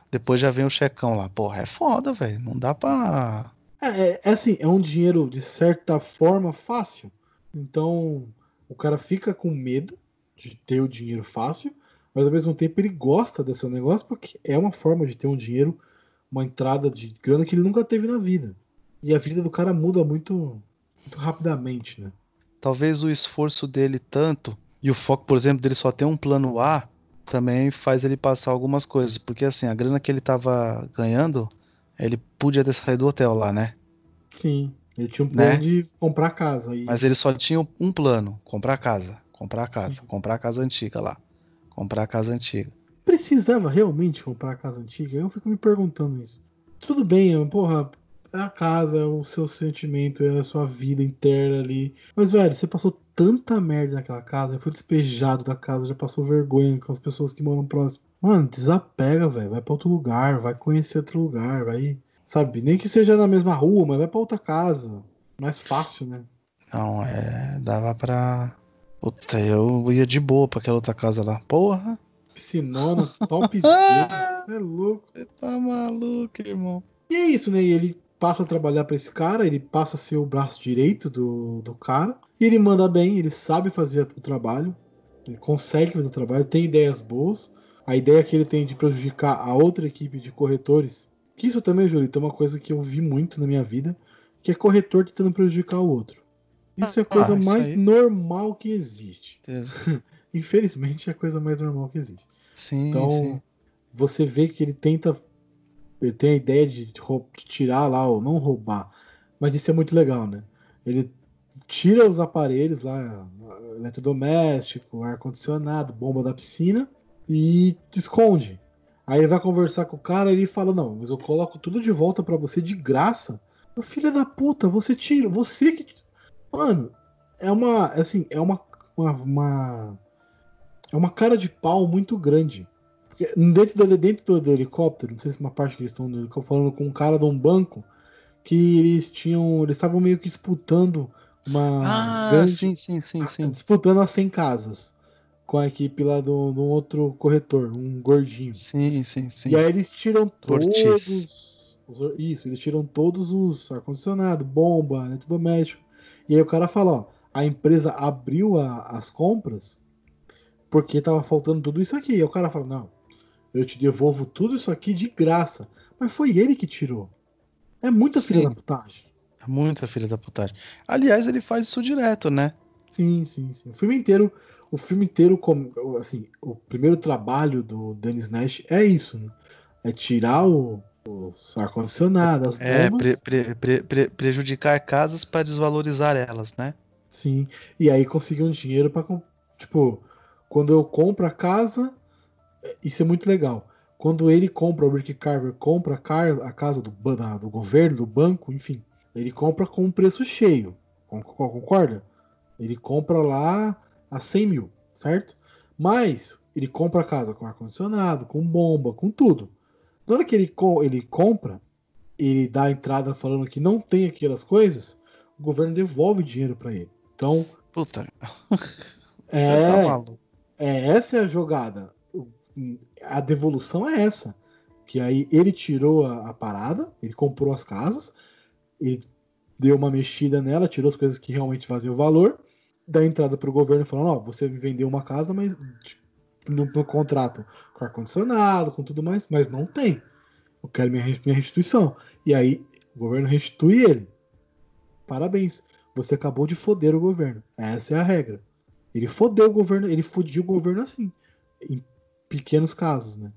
Speaker 6: Depois já vem o checão lá. Porra, é foda, velho. Não dá pra.
Speaker 5: É, é, é assim, é um dinheiro de certa forma fácil. Então, o cara fica com medo de ter o dinheiro fácil, mas ao mesmo tempo ele gosta desse negócio porque é uma forma de ter um dinheiro, uma entrada de grana que ele nunca teve na vida. E a vida do cara muda muito, muito rapidamente, né?
Speaker 6: Talvez o esforço dele tanto e o foco, por exemplo, dele só ter um plano A também faz ele passar algumas coisas, porque assim, a grana que ele tava ganhando, ele podia ter saído do hotel lá, né?
Speaker 5: Sim. Ele tinha um plano né? de comprar casa. E...
Speaker 6: Mas ele só tinha um plano: comprar casa. Comprar casa. Sim. Comprar a casa antiga lá. Comprar a casa antiga.
Speaker 5: Precisava realmente comprar a casa antiga? Eu fico me perguntando isso. Tudo bem, porra. é a casa, é o seu sentimento, é a sua vida interna ali. Mas, velho, você passou tanta merda naquela casa, foi despejado da casa, já passou vergonha com as pessoas que moram próximo. Mano, desapega, velho. Vai pra outro lugar, vai conhecer outro lugar, vai. Sabe? Nem que seja na mesma rua, mas vai pra outra casa. Mais fácil, né?
Speaker 6: Não, é. Dava pra. Puta, eu ia de boa pra aquela outra casa lá. Porra!
Speaker 5: Piscinona, topzera. Você é louco.
Speaker 6: Você tá maluco, irmão.
Speaker 5: E é isso, né? E ele passa a trabalhar para esse cara, ele passa a ser o braço direito do, do cara. E ele manda bem, ele sabe fazer o trabalho. Ele consegue fazer o trabalho, tem ideias boas. A ideia que ele tem de prejudicar a outra equipe de corretores. Que isso também, Julito, é uma coisa que eu vi muito na minha vida. Que é corretor tentando prejudicar o outro. Isso é a coisa
Speaker 6: Ah,
Speaker 5: mais
Speaker 6: aí-
Speaker 5: normal que existe. Infelizmente é a coisa mais normal que existe.
Speaker 6: Sim,
Speaker 5: Então,
Speaker 6: sim.
Speaker 5: você vê que ele tenta. Ele tem a ideia de, de tirar lá, ou não roubar. Mas isso é muito legal, né? Ele tira os aparelhos lá, eletrodoméstico, ar-condicionado, bomba da piscina e esconde. Aí ele vai conversar com o cara e ele fala: Não, mas eu coloco tudo de volta pra você de graça. Meu filho da puta, você tira, você que. Mano, é uma. Assim, é uma. uma, uma- é uma cara de pau muito grande. Porque dentro do, dentro do, do helicóptero, não sei se é uma parte que eles estão falando com um cara de um banco, que eles tinham. Eles estavam meio que disputando uma
Speaker 6: Ah,
Speaker 5: grande.
Speaker 6: sim, sim, sim, sim.
Speaker 5: Disputando as 100 casas. Com a equipe lá do, do outro corretor, um gordinho.
Speaker 6: Sim, sim, sim.
Speaker 5: E aí eles tiram todos. os- isso, eles tiram todos os ar-condicionado, bomba, eletrodoméstico. E aí o cara fala, ó, a empresa abriu a- as compras porque tava faltando tudo isso aqui. E o cara fala, não, eu te devolvo tudo isso aqui de graça. Mas foi ele que tirou. É muita filha
Speaker 6: Sim.
Speaker 5: da putagem.
Speaker 6: É Muita filha da putagem. Aliás, ele faz isso direto, né?
Speaker 5: Sim, sim, sim. O filme inteiro, o filme inteiro, como, assim, o primeiro trabalho do Dennis Nash é isso, né? É tirar o, os ar-condicionado, as
Speaker 6: É,
Speaker 5: bombas.
Speaker 6: pre- pre- pre- pre- prejudicar casas para desvalorizar elas, né?
Speaker 5: Sim. E aí conseguir um dinheiro para Tipo, quando eu compro a casa, é- isso é muito legal. Quando ele compra, o Rick Carver compra a, casa do, da- do governo, do banco, enfim, ele compra com um preço cheio. Con- con- Concorda? Ele compra lá a 100 mil, certo? Mas ele compra a casa com ar-condicionado, com bomba, com tudo. Na hora que ele, co- ele compra, ele dá a entrada falando que não tem aquelas coisas, o governo devolve dinheiro para ele. Então,
Speaker 6: Puta,
Speaker 5: é,
Speaker 6: tá
Speaker 5: é essa é a jogada. A devolução é essa. Que aí ele tirou a, a parada, ele comprou as casas, ele deu uma mexida nela, tirou as coisas que realmente faziam valor, dá entrada pro governo falando, ó, você me vendeu uma casa, mas tipo, no, no contrato com ar-condicionado, com tudo mais, mas não tem. Eu quero minha, minha restituição. E aí o governo restitui ele. Parabéns. Você acabou de foder o governo. Essa é a regra. Ele fodeu o governo, ele fodiu o governo assim. Em pequenos casos, né?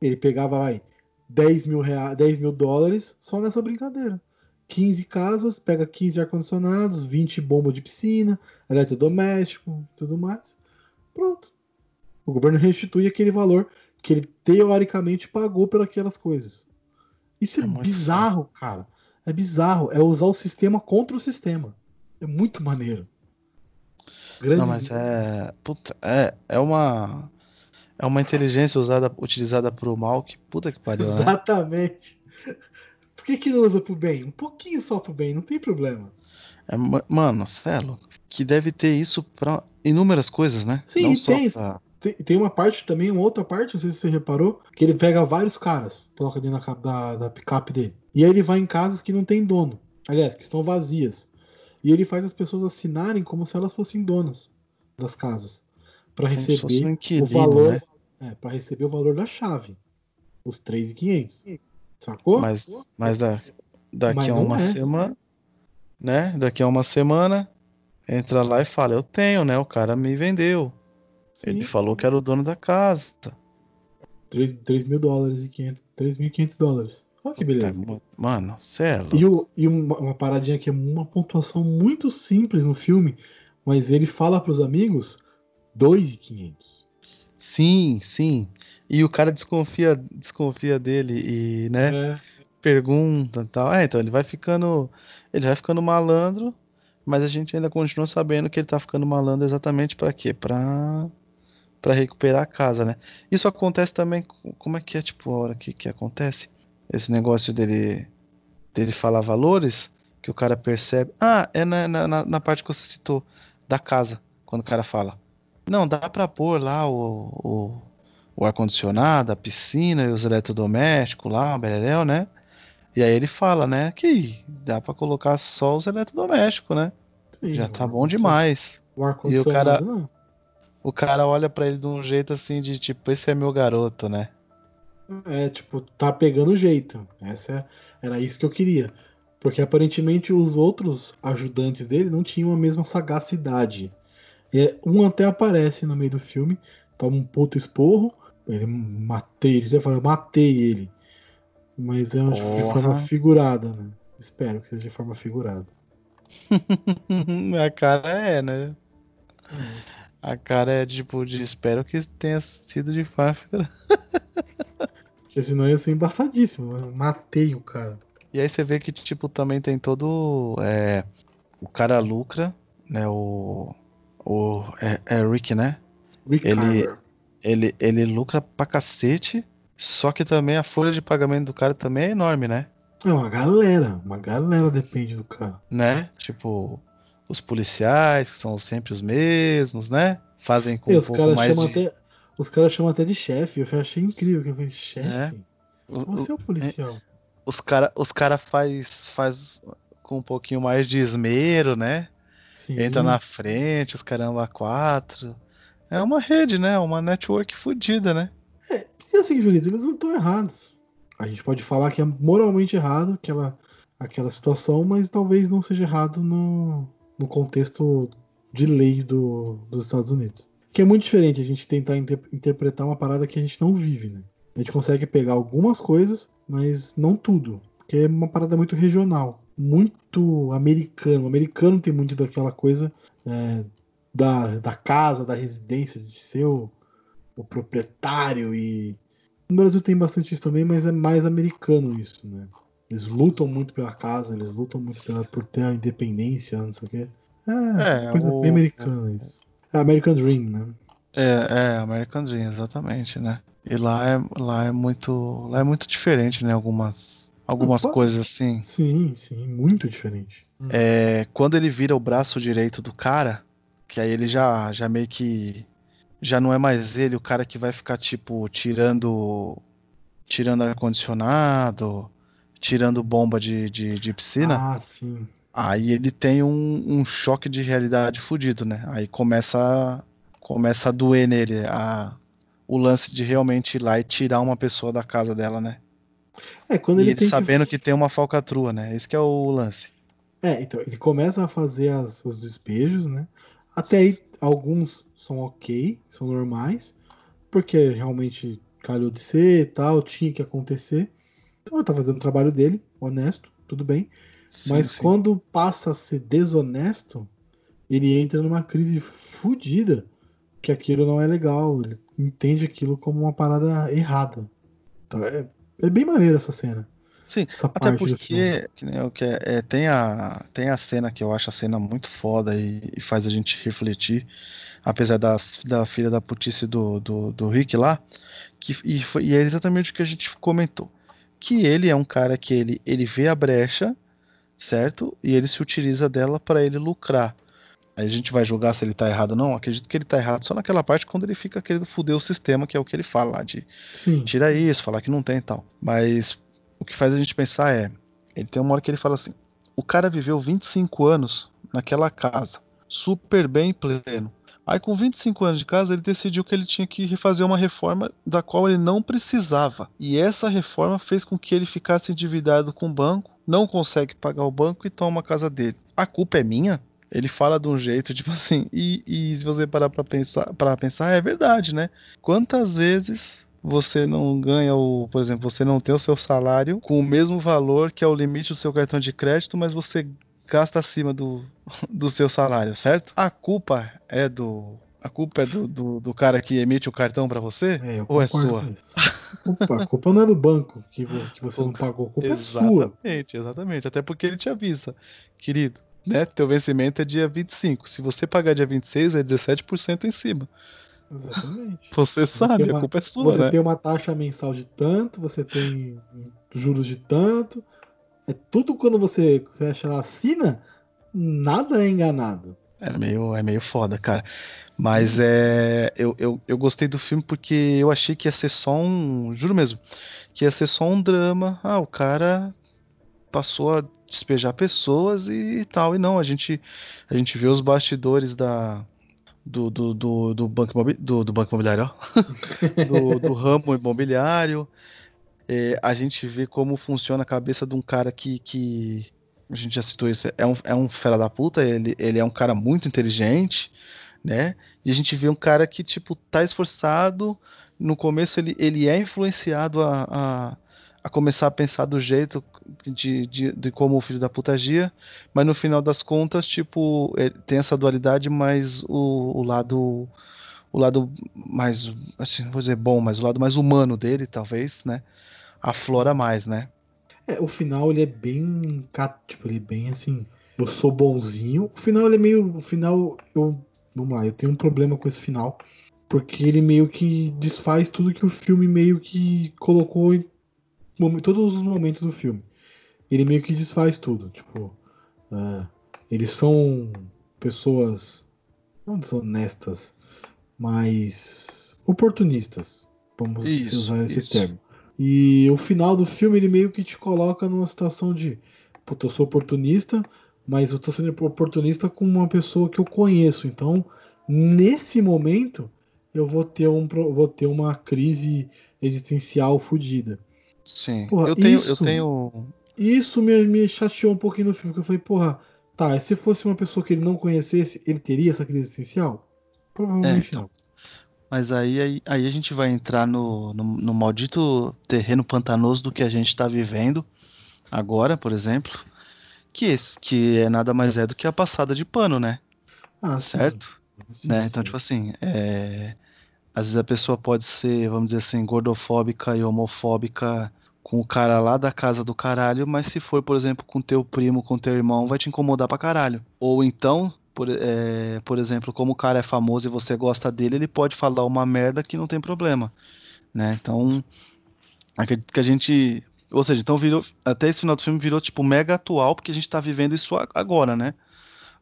Speaker 5: Ele pegava, vai, 10 mil, rea... 10 mil dólares só nessa brincadeira. 15 casas, pega 15 ar-condicionados, 20 bombas de piscina, eletrodoméstico, tudo mais. Pronto. O governo restitui aquele valor que ele teoricamente pagou por aquelas coisas. Isso é,
Speaker 6: É
Speaker 5: bizarro, cara. É bizarro. É usar o sistema contra o sistema. É muito maneiro. Grande
Speaker 6: Não, mas é. Puta, é, é uma. É uma inteligência usada, utilizada pro mal que puta que pariu, né?
Speaker 5: Por que, que não usa pro bem? Um pouquinho só pro bem, não tem problema.
Speaker 6: É, ma- mano, louco. Que deve ter isso pra inúmeras coisas, né?
Speaker 5: Sim,
Speaker 6: Não
Speaker 5: tem.
Speaker 6: pra-
Speaker 5: Tem, tem uma parte também, uma outra parte, não sei se você reparou, que ele pega vários caras, coloca dentro da, da, da picape dele. E aí ele vai em casas que não tem dono. Aliás, que estão vazias. E ele faz as pessoas assinarem como se elas fossem donas das casas.
Speaker 6: Se fosse um
Speaker 5: receber o valor.
Speaker 6: né?
Speaker 5: É, para receber o valor da chave. Os 3,500. Sacou?
Speaker 6: Mas, mas da, daqui
Speaker 5: Mas
Speaker 6: a uma
Speaker 5: é.
Speaker 6: semana, né? Daqui a uma semana, entra lá e fala, eu tenho, né? O cara me vendeu.
Speaker 5: Sim.
Speaker 6: Ele falou que era o dono da casa.
Speaker 5: 3, 3 mil dólares e 500, 3.500 dólares. Olha que beleza.
Speaker 6: Mano, cê é.
Speaker 5: E, o, e uma, uma paradinha que é uma pontuação muito simples no filme, mas ele fala pros amigos 2,500.
Speaker 6: Sim, sim. E o cara desconfia, desconfia dele e, né?
Speaker 5: É,
Speaker 6: pergunta e tal. É, então ele vai ficando. Ele vai ficando malandro, mas a gente ainda continua sabendo que ele tá ficando malandro exatamente para quê? Pra, pra recuperar a casa, né? Isso acontece também. Como é que é, tipo, a hora que, que acontece? Esse negócio dele, dele falar valores, que o cara percebe. Ah, é na, na, na parte que você citou, da casa, quando o cara fala. Não, dá pra pôr lá o, o, o ar-condicionado, a piscina e os eletrodomésticos lá, o beleléu, né? E aí ele fala, né, que dá pra colocar só os eletrodomésticos, né?
Speaker 5: Sim,
Speaker 6: Já tá bom
Speaker 5: ar-condicionado-
Speaker 6: demais.
Speaker 5: O
Speaker 6: E o
Speaker 5: ar-condicionado
Speaker 6: cara,
Speaker 5: não.
Speaker 6: o cara olha pra ele de um jeito assim de tipo, esse é meu garoto, né?
Speaker 5: É, tipo, tá pegando o jeito. Essa é- era isso que eu queria. Porque aparentemente os outros ajudantes dele não tinham a mesma sagacidade. E é- um até aparece no meio do filme, toma um puto esporro, ele matei, ele até fala, matei ele. Mas é de
Speaker 6: Porra.
Speaker 5: forma figurada, né? Espero que seja de forma figurada.
Speaker 6: a cara é, né? A cara é tipo de espero que tenha sido de fato.
Speaker 5: Porque senão ia ser embaçadíssimo. Eu matei o cara.
Speaker 6: E aí você vê que tipo também tem todo é, o cara lucra, né? O o é, é Rick, né?
Speaker 5: Rick
Speaker 6: Ele-
Speaker 5: Carver.
Speaker 6: Ele ele lucra pra cacete, só que também a folha de pagamento do cara também é enorme, né?
Speaker 5: É uma galera. Uma galera depende do cara.
Speaker 6: Né? Tipo os policiais que são sempre os mesmos, né? Fazem com
Speaker 5: E
Speaker 6: um
Speaker 5: os
Speaker 6: pouco
Speaker 5: caras
Speaker 6: mais de...
Speaker 5: até. Os caras chamam até de chefe. Eu achei incrível. que Eu falei, chefe?
Speaker 6: É.
Speaker 5: Você é
Speaker 6: o-
Speaker 5: o policial.
Speaker 6: os cara, os cara faz, faz com um pouquinho mais de esmero, né?
Speaker 5: Sim.
Speaker 6: Entra na frente, os caramba quatro. É uma rede, né? Uma network fodida, né?
Speaker 5: E assim, Julito, eles não estão errados. A gente pode falar que é moralmente errado aquela, aquela situação, mas talvez não seja errado no, no contexto de leis do, dos Estados Unidos. Que é muito diferente a gente tentar inter- interpretar uma parada que a gente não vive, né? A gente consegue pegar algumas coisas, mas não tudo. Porque é uma parada muito regional. Muito americano. O americano tem muito daquela coisa é, da, da casa, da residência, de ser o, o proprietário e. No Brasil tem bastante isso também, mas é mais americano isso, né? Eles lutam muito pela casa, eles lutam muito pela, por ter a independência, não sei o quê. É,
Speaker 6: É,
Speaker 5: coisa
Speaker 6: o-
Speaker 5: bem americana isso. É American Dream, né?
Speaker 6: É, é, American Dream, exatamente, né? E lá é, lá é muito, lá é muito diferente, né? Algumas, algumas
Speaker 5: Opa.
Speaker 6: coisas assim.
Speaker 5: Sim, sim, muito diferente.
Speaker 6: É, quando ele vira o braço direito do cara, que aí ele já, já meio que já não é mais ele o cara que vai ficar tipo tirando tirando ar condicionado, tirando bomba de, de, de piscina.
Speaker 5: Ah, sim.
Speaker 6: Aí ele tem um, um choque de realidade fudido, né? Aí começa começa a doer nele a, o lance de realmente ir lá e tirar uma pessoa da casa dela, né?
Speaker 5: É, quando
Speaker 6: e
Speaker 5: ele
Speaker 6: ele
Speaker 5: tem
Speaker 6: sabendo que... tem uma falcatrua, né? Esse que é o lance.
Speaker 5: que. É, então, ele começa a fazer as- os despejos, né? Até aí, alguns são ok, são normais, porque realmente calhou de ser e tal, tinha que acontecer. Então ele tá fazendo o trabalho dele, honesto, tudo bem. Mas
Speaker 6: Sim, sim.
Speaker 5: quando passa a ser desonesto, ele entra numa crise fodida, que aquilo não é legal, ele entende aquilo como uma parada errada. Então é, é bem maneiro essa cena.
Speaker 6: Sim,
Speaker 5: Essa
Speaker 6: Até porque, que que é, é, tem, a, tem a cena que eu acho a cena muito foda e, e faz a gente refletir, apesar das, da filha da putice do, do, do Rick lá, que, e, foi, e é exatamente o que a gente comentou. Que ele é um cara que ele, ele vê a brecha, certo? E ele se utiliza dela para ele lucrar. Aí a gente vai julgar se ele tá errado ou não. Acredito que ele tá errado só naquela parte quando ele fica querendo foder o sistema, que é o que ele fala lá, de
Speaker 5: Sim.
Speaker 6: tira isso, falar que não tem e tal. Mas o que faz a gente pensar é, ele tem uma hora que ele fala assim: o cara viveu 25 anos naquela casa, super bem pleno. Aí com 25 anos de casa, ele decidiu que ele tinha que refazer uma reforma da qual ele não precisava. E essa reforma fez com que ele ficasse endividado com o banco, não consegue pagar o banco e toma a casa dele. A culpa é minha? Ele fala de um jeito, tipo assim, e, e se você parar pra pensar, para pensar, é verdade, né? Quantas vezes você não ganha o, por exemplo, você não tem o seu salário com o mesmo valor que é o limite do seu cartão de crédito, mas você gasta acima do, do seu salário, certo? A culpa é do A culpa é do, do, do cara que emite o cartão pra você?
Speaker 5: É,
Speaker 6: Ou é sua?
Speaker 5: isso. A culpa, não é do banco que você, que você não pagou, a culpa é sua.
Speaker 6: Exatamente, exatamente. Até porque ele te avisa, querido, né? Teu vencimento é dia 25. Se você pagar dia 26, é 17% em cima.
Speaker 5: Exatamente.
Speaker 6: Você sabe,
Speaker 5: uma-
Speaker 6: a culpa é sua,
Speaker 5: Você
Speaker 6: né?
Speaker 5: tem uma taxa mensal de tanto, você tem juros de tanto. É tudo quando você fecha, assina, nada é enganado.
Speaker 6: É meio, é meio foda, cara. Mas é. Eu, eu, eu gostei do filme porque eu achei que ia ser só um. Juro mesmo. Que ia ser só um drama. Ah, o cara passou a despejar pessoas e tal. E não, a gente, a gente vê os bastidores da. Do, do, do, do banco, imobi- do, do banco imobiliário, do, do ramo imobiliário. É, a gente vê como funciona a cabeça de um cara que, que a gente já citou isso, é um, é um fera da puta, ele, ele é um cara muito inteligente, né? E a gente vê um cara que, tipo, tá esforçado, no começo ele, ele é influenciado a, a, a começar a pensar do jeito de, de, de como o filho da puta agia, mas no final das contas, tipo, tem essa dualidade, mas o, o lado o lado mais, assim, vou dizer bom, mas o lado mais humano dele, talvez, né? Aflora mais, né?
Speaker 5: É, o final ele é bem. Tipo, ele é bem assim. Eu sou bonzinho. O final ele é meio. O final. Eu. Vamos lá, eu tenho um problema com esse final. Porque ele meio que desfaz tudo que o filme meio que colocou todos os momentos do filme. Ele meio que desfaz tudo. Tipo. ah, eles são pessoas. Não desonestas, mas. oportunistas. Vamos
Speaker 6: Isso,
Speaker 5: usar esse
Speaker 6: isso.
Speaker 5: termo. E o final do filme ele meio que te coloca numa situação de, puta, eu sou oportunista, mas eu tô sendo oportunista com uma pessoa que eu conheço. Então, nesse momento, eu vou ter, um, vou ter uma crise existencial fodida.
Speaker 6: Sim.
Speaker 5: Porra,
Speaker 6: eu tenho, eu
Speaker 5: isso-
Speaker 6: tenho.
Speaker 5: E isso me, me chateou um pouquinho no filme, porque eu falei, porra, tá, e se fosse uma pessoa que ele não conhecesse, ele teria essa crise existencial? Provavelmente
Speaker 6: É, então.
Speaker 5: não.
Speaker 6: Mas aí, aí, aí a gente vai entrar no, no, no maldito terreno pantanoso do que a gente está vivendo agora, por exemplo. Que, esse, que é nada mais é do que a passada de pano, né?
Speaker 5: Ah, sim,
Speaker 6: certo?
Speaker 5: sim,
Speaker 6: né?
Speaker 5: sim.
Speaker 6: Então, tipo assim, é... às vezes a pessoa pode ser, vamos dizer assim, gordofóbica e homofóbica com o cara lá da casa do caralho, mas se for, por exemplo, com teu primo, com teu irmão, vai te incomodar pra caralho. Ou então, por, é, por exemplo, como o cara é famoso e você gosta dele, ele pode falar uma merda que não tem problema, né? Então, acredito que a gente. Ou seja, então virou. Até esse final do filme virou, tipo, mega atual, porque a gente tá vivendo isso agora, né?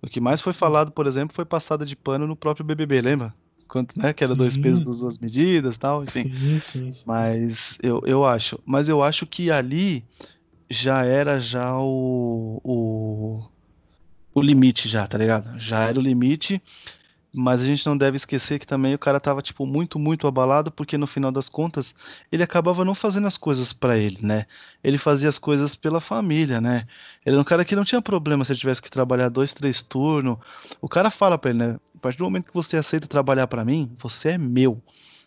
Speaker 6: O que mais foi falado, por exemplo, foi passada de pano no próprio BBB, lembra? Quanto, né? Que era dois
Speaker 5: Sim.
Speaker 6: pesos, duas medidas tal, enfim.
Speaker 5: Sim, sim, sim.
Speaker 6: Mas eu, eu acho. Mas eu acho que ali já era já o, o, o limite já, tá ligado? Já era o limite. Mas a gente não deve esquecer que também o cara tava, tipo, muito, muito abalado, porque no final das contas, ele acabava não fazendo as coisas pra ele, né? Ele fazia as coisas pela família, né? Ele era um cara que não tinha problema se ele tivesse que trabalhar dois, três turnos. O cara fala pra ele, né? A partir do momento que você aceita trabalhar pra mim, você é meu.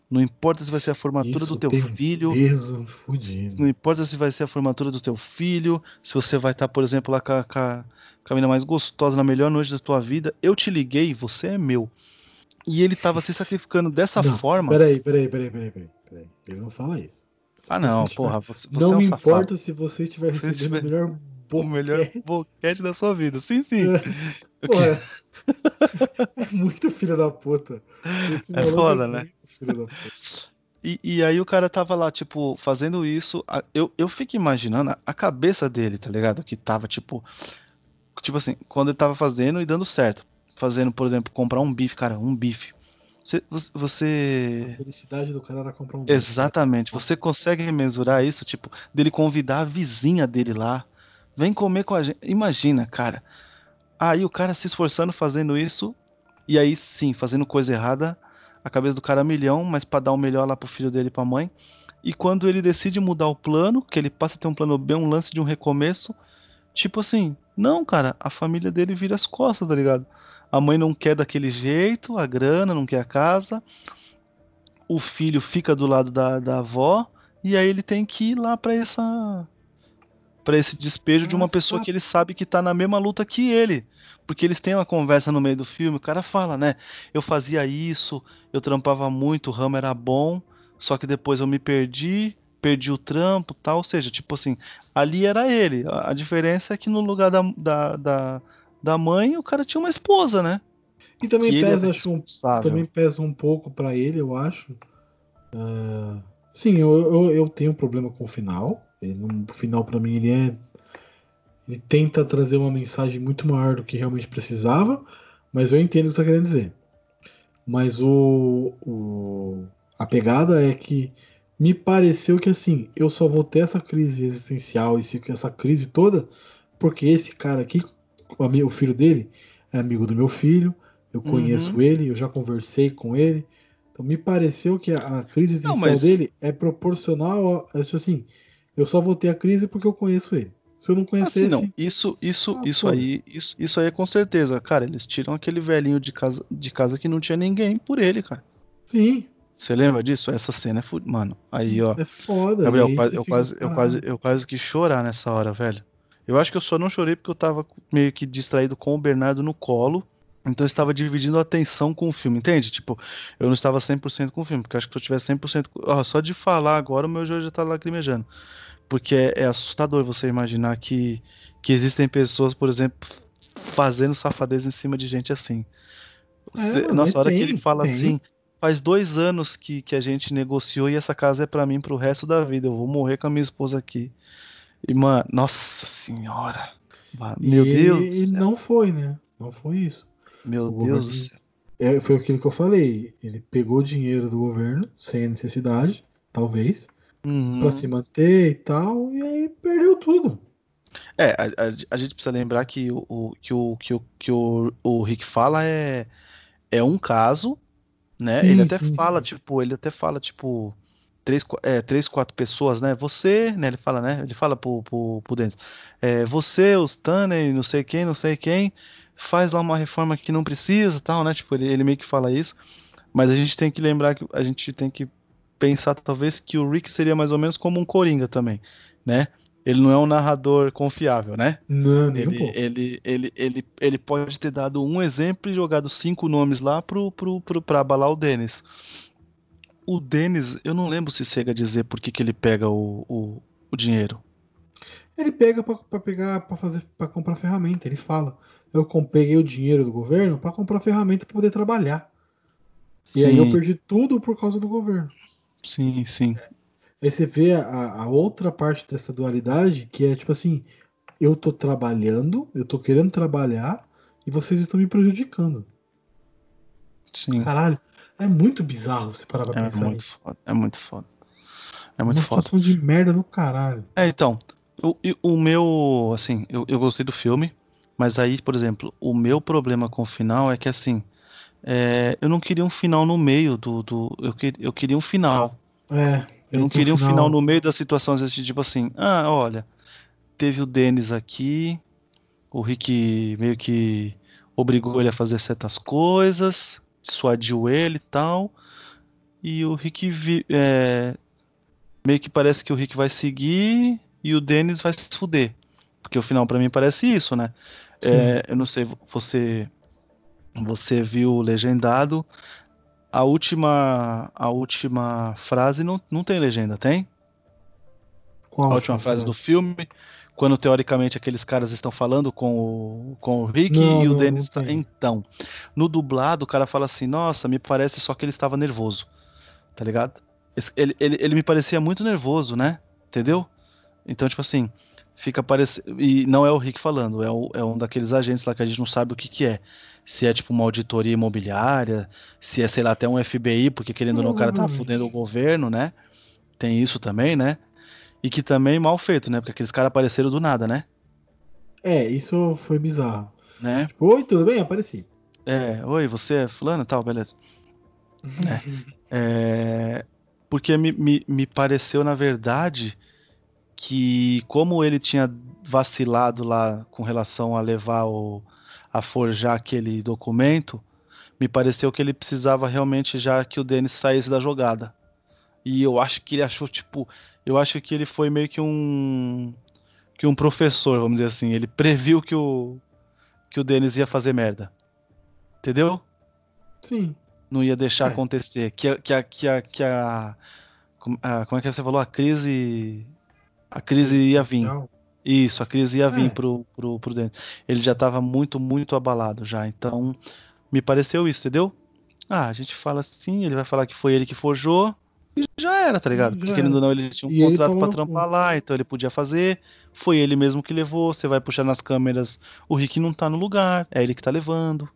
Speaker 6: Não importa se vai ser a formatura
Speaker 5: Isso
Speaker 6: do teu filho,
Speaker 5: Peso fudido.
Speaker 6: não importa se vai ser a formatura do teu filho, se você vai estar, por exemplo, lá com a, com a- com a mina mais gostosa na melhor noite da tua vida. Eu te liguei, você é meu. E ele tava se sacrificando dessa
Speaker 5: Não,
Speaker 6: forma.
Speaker 5: Peraí, peraí, peraí, peraí, peraí, peraí. Ele não fala isso. Se
Speaker 6: Ah, não,
Speaker 5: você
Speaker 6: porra, você, você
Speaker 5: Não
Speaker 6: é um
Speaker 5: me
Speaker 6: safado.
Speaker 5: importa se você estiver recebendo
Speaker 6: estiver-
Speaker 5: o melhor
Speaker 6: O melhor
Speaker 5: boquete.
Speaker 6: boquete da sua vida. Sim, sim.
Speaker 5: É. Porra, é muito filho da puta. Esse
Speaker 6: É foda, né? E, e aí o cara tava lá, tipo, fazendo isso. a- Eu, eu fico imaginando a, a cabeça dele, tá ligado? Que tava, tipo. Tipo assim, quando ele tava fazendo e dando certo. Fazendo, por exemplo, comprar um bife, cara, um bife. Você.
Speaker 5: A
Speaker 6: você...
Speaker 5: felicidade do cara era comprar um
Speaker 6: Exatamente. Você consegue mensurar isso, tipo, dele convidar a vizinha dele lá. Vem comer com a gente. Imagina, cara. Aí o cara se esforçando fazendo isso. E aí sim, fazendo coisa errada. A cabeça do cara é milhão, mas pra dar o melhor lá pro filho dele e pra mãe. E quando ele decide mudar o plano, que ele passa a ter um plano B, um lance de um recomeço. Tipo assim, não, cara, a família dele vira as costas, tá ligado? A mãe não quer daquele jeito, a grana, não quer a casa. O filho fica do lado da, da avó. E aí ele tem que ir lá pra essa. Para esse despejo de uma pessoa que ele sabe que tá na mesma luta que ele. Porque eles têm uma conversa no meio do filme, o cara fala, né? Eu fazia isso, eu trampava muito, o ramo era bom, só que depois eu me perdi, perdi o trampo, tal. Ou seja, tipo assim, ali era ele. A, diferença é que no lugar da, da, da, da mãe, o cara tinha uma esposa, né?
Speaker 5: E também
Speaker 6: que
Speaker 5: pesa,
Speaker 6: era
Speaker 5: acho, um, também pesa um pouco pra ele, eu acho. Ah, sim, eu, eu, eu tenho um problema com o final. Ele, no final, pra mim, ele é. Ele tenta trazer uma mensagem muito maior do que realmente precisava, mas eu entendo o que você está querendo dizer. Mas o, o, a pegada é que me pareceu que assim, eu só vou ter essa crise existencial, essa crise toda, porque esse cara aqui, o, filho dele, é amigo do meu filho, eu conheço
Speaker 6: Uhum.
Speaker 5: ele, eu já conversei com ele. Então me pareceu que a, a crise
Speaker 6: Não,
Speaker 5: existencial
Speaker 6: mas-
Speaker 5: dele é proporcional a, assim, eu só vou ter a crise porque eu conheço ele. Se eu não conhecesse,
Speaker 6: Assim, não, isso, isso,
Speaker 5: Ah,
Speaker 6: isso aí, isso, isso aí é com certeza, cara. Eles tiram aquele velhinho de casa, de casa que não tinha ninguém por ele, cara.
Speaker 5: sim,
Speaker 6: Você lembra disso? Essa cena é fu... Mano, aí, ó.
Speaker 5: é foda.
Speaker 6: Gabriel, eu,
Speaker 5: fica,
Speaker 6: quase, eu, quase, eu quase que chorar nessa hora, velho. Eu acho que eu só não chorei porque eu tava meio que distraído com o Bernardo no colo. Então eu estava dividindo a atenção com o filme, entende? Tipo, eu não estava 100% com o filme, porque eu acho que se eu tivesse 100%. com- Ó, só de falar agora o meu joelho já tá lacrimejando. Porque é, é assustador você imaginar que, que existem pessoas, por exemplo, fazendo safadeza em cima de gente assim. Você-
Speaker 5: mas
Speaker 6: nossa, a hora que
Speaker 5: tem,
Speaker 6: ele fala
Speaker 5: tem.
Speaker 6: assim, faz dois anos que, que a gente negociou e essa casa é pra mim pro resto da vida. Eu vou morrer com a minha esposa aqui. E, mano, nossa senhora.
Speaker 5: E
Speaker 6: Meu
Speaker 5: ele-
Speaker 6: Deus
Speaker 5: E não foi, né? Não foi isso.
Speaker 6: Meu
Speaker 5: o
Speaker 6: Deus do céu.
Speaker 5: É, foi aquilo que eu falei. Ele pegou dinheiro do governo, sem necessidade, talvez,
Speaker 6: Uhum.
Speaker 5: pra se manter e tal, e aí perdeu tudo.
Speaker 6: É, a, a- a gente precisa lembrar que o, o- que o, que o, que o, o Rick fala é, é um caso, né?
Speaker 5: Sim,
Speaker 6: ele até
Speaker 5: sim,
Speaker 6: fala,
Speaker 5: sim.
Speaker 6: tipo, ele até fala, tipo, três, é, três, quatro pessoas, né? Você, né? Ele fala, né? Ele fala pro, pro, pro Dennis, é, você, os Tanner, não sei quem, não sei quem, faz lá uma reforma que não precisa, tal, né? Tipo, ele, ele meio que fala isso, mas a gente tem que lembrar que a gente tem que pensar, talvez, que o Rick seria mais ou menos como um Coringa também, né? Ele não é um narrador confiável, né?
Speaker 5: Não, nem um
Speaker 6: Ele,
Speaker 5: pouco.
Speaker 6: ele, ele, ele, ele pode ter dado um exemplo e jogado cinco nomes lá pro, pro, pro, pra abalar o Dennis. O Dennis, eu não lembro se chega a dizer por que, que ele pega o, o, o dinheiro.
Speaker 5: Ele pega pra pegar, para fazer, para comprar ferramenta. Ele fala: Eu peguei o dinheiro do governo pra comprar ferramenta pra poder trabalhar. E aí eu perdi tudo por causa do governo.
Speaker 6: Sim, sim.
Speaker 5: Aí você vê a, a outra parte dessa dualidade, que é tipo assim, eu tô trabalhando, eu tô querendo trabalhar, e vocês estão me prejudicando.
Speaker 6: Sim.
Speaker 5: Caralho, é muito bizarro você parar pra
Speaker 6: É
Speaker 5: pensar
Speaker 6: muito
Speaker 5: nisso.
Speaker 6: foda. É muito foda. É muito
Speaker 5: Uma
Speaker 6: foda.
Speaker 5: situação de merda no caralho.
Speaker 6: É, então, o, o meu, assim, eu, eu gostei do filme, mas aí, por exemplo, o meu problema com o final é que, assim, é, eu não queria um final no meio do, do eu, que, eu queria um final.
Speaker 5: É,
Speaker 6: Eu não queria um final no meio da situação, às vezes, tipo assim, ah, olha, teve o Dennis aqui, o Rick meio que obrigou ele a fazer certas coisas, dissuadiu ele e tal, e o Rick vi- é, meio que parece que o Rick vai seguir e o Dennis vai se fuder. Porque o final pra mim parece isso, né? É, eu não sei, você você viu legendado. A última a última frase não, não tem legenda, tem?
Speaker 5: Qual
Speaker 6: a última frase do filme, quando teoricamente aqueles caras estão falando com o, com o Rick
Speaker 5: Não,
Speaker 6: e o
Speaker 5: não,
Speaker 6: Dennis
Speaker 5: não
Speaker 6: tá... Então, no dublado, o cara fala assim: Nossa, me parece só que ele estava nervoso. Tá ligado? Ele, ele, ele me parecia muito nervoso, né? Entendeu? Então, tipo assim, fica parecendo. E não é o Rick falando, é, o- é um daqueles agentes lá que a gente não sabe o que, que é. Se é tipo uma auditoria imobiliária, se é, sei lá, até um FBI, porque querendo ou não, o cara tá
Speaker 5: Provavelmente.
Speaker 6: fudendo o governo, né? Tem isso também, né? E que também mal feito, né? Porque aqueles caras apareceram do nada, né?
Speaker 5: É, isso foi bizarro.
Speaker 6: Né?
Speaker 5: Tipo, Oi, tudo bem? Apareci.
Speaker 6: É, oi, você é fulano tal, beleza. É, porque me, me, me pareceu, na verdade, que como ele tinha vacilado lá com relação a levar o, a forjar aquele documento, me pareceu que ele precisava realmente já que o Dennis saísse da jogada. E eu acho que ele achou, tipo, eu acho que ele foi meio que um que um professor, vamos dizer assim, ele previu que o que o Denis ia fazer merda. Entendeu?
Speaker 5: Sim.
Speaker 6: Não ia deixar
Speaker 5: É.
Speaker 6: acontecer. Que a, que a, que a, que a, como a- como é que você falou? A crise a crise ia vir.
Speaker 5: Social.
Speaker 6: Isso, a crise ia vir
Speaker 5: É.
Speaker 6: pro, pro, pro Denis. Ele já tava muito, muito abalado já. Então, me pareceu isso, entendeu? Ah, a gente fala assim, ele vai falar que foi ele que forjou e já era, tá ligado? Porque querendo ou não, ele tinha um
Speaker 5: E
Speaker 6: contrato pra trampar lá, então ele podia fazer. Foi ele mesmo que levou. Você vai puxar nas câmeras, o Rick não tá no lugar, é ele que tá levando.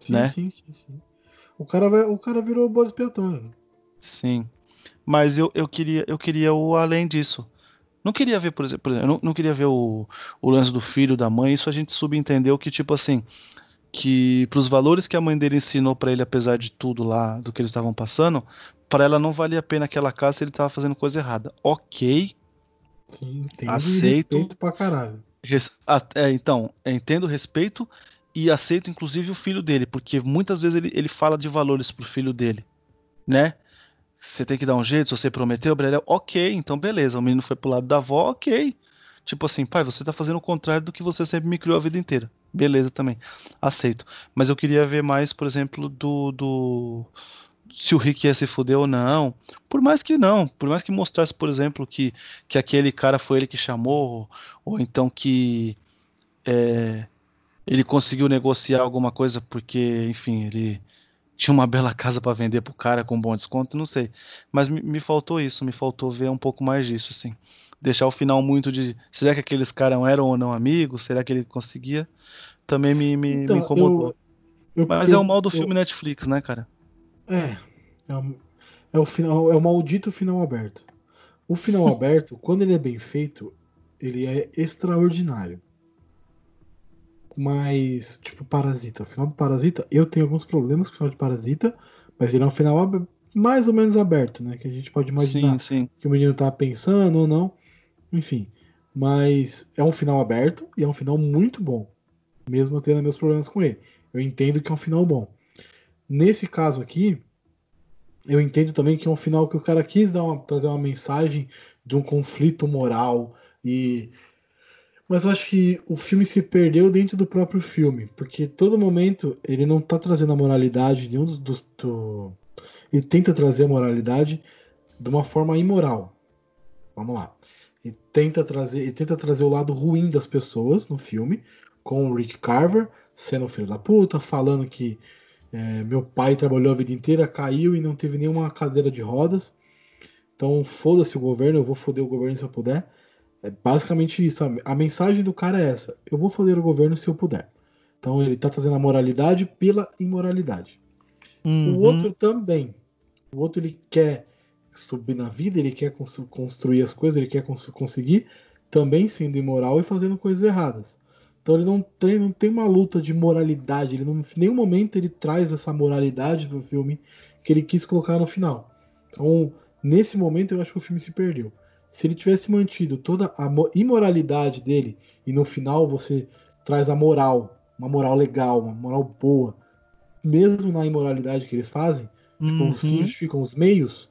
Speaker 5: Sim,
Speaker 6: né?
Speaker 5: sim, sim, sim. O cara, vai, o cara virou bode expiatório. né?
Speaker 6: Sim. Mas eu, eu queria eu queria o além disso. Não queria ver, por exemplo, por exemplo, eu não, não queria ver o, o lance do filho, da mãe, isso a gente subentendeu que, tipo assim, que pros valores que a mãe dele ensinou pra ele, apesar de tudo lá, do que eles estavam passando, pra ela não valia a pena aquela casa se ele tava fazendo coisa errada. Ok,
Speaker 5: Sim,
Speaker 6: Aceito.
Speaker 5: respeito pra caralho.
Speaker 6: Res- é, então, entendo o respeito e aceito inclusive o filho dele, porque muitas vezes ele, ele fala de valores pro filho dele, né? Você tem que dar um jeito, se você prometeu, Brelé, ok, então beleza, o menino foi pro lado da avó, ok. Tipo assim, pai, você tá fazendo o contrário do que você sempre me criou a vida inteira. Beleza também, aceito. Mas eu queria ver mais, por exemplo, do, do... se o Rick ia se fuder ou não. Por mais que não, por mais que mostrasse, por exemplo, que, que aquele cara foi ele que chamou, ou então que é, ele conseguiu negociar alguma coisa porque, enfim, ele tinha uma bela casa para vender pro cara com bom desconto, não sei. Mas me, me faltou isso, me faltou ver um pouco mais disso, assim. Deixar o final muito de. Será que aqueles caras eram ou não amigos? Será que ele conseguia? Também me, me, me
Speaker 5: Então,
Speaker 6: incomodou.
Speaker 5: eu- eu-
Speaker 6: Mas
Speaker 5: eu-
Speaker 6: é o mal do filme Netflix, né, cara?
Speaker 5: É. É o, é o final, é o maldito final aberto. O final aberto, quando ele é bem feito, ele é extraordinário. Mas, tipo, Parasita. O final do Parasita, eu tenho alguns problemas com o final de Parasita, mas ele é um final mais ou menos aberto, né? Que a gente pode imaginar
Speaker 6: Sim, sim.
Speaker 5: que o menino tá pensando ou não. Enfim. Mas é um final aberto e é um final muito bom. Mesmo tendo meus problemas com ele. Eu entendo que é um final bom. Nesse caso aqui, eu entendo também que é um final que o cara quis dar uma, trazer uma mensagem de um conflito moral e mas eu acho que o filme se perdeu dentro do próprio filme, porque todo momento ele não tá trazendo a moralidade nenhum dos, dos do... ele tenta trazer a moralidade de uma forma imoral. Vamos lá. Ele tenta trazer, ele tenta trazer o lado ruim das pessoas no filme, com o Rick Carver sendo filho da puta, falando que é, meu pai trabalhou a vida inteira, caiu e não teve nenhuma cadeira de rodas. Então foda-se o governo, eu vou foder o governo se eu puder. É basicamente isso. A, mensagem do cara é essa: eu vou foder o governo se eu puder. Então ele tá trazendo a moralidade pela imoralidade.
Speaker 6: Uhum.
Speaker 5: O outro também. O outro ele quer subir na vida, ele quer cons- construir as coisas, ele quer cons- conseguir, também sendo imoral e fazendo coisas erradas. Então ele não tem, não tem uma luta de moralidade, ele não, em nenhum momento ele traz essa moralidade do filme que ele quis colocar no final. Então, nesse momento eu acho que o filme se perdeu. Se ele tivesse mantido toda a mo- imoralidade dele e no final você traz a moral, uma moral legal, uma moral boa, mesmo na imoralidade que eles fazem, tipo, os
Speaker 6: Uhum.
Speaker 5: fins justificam os meios,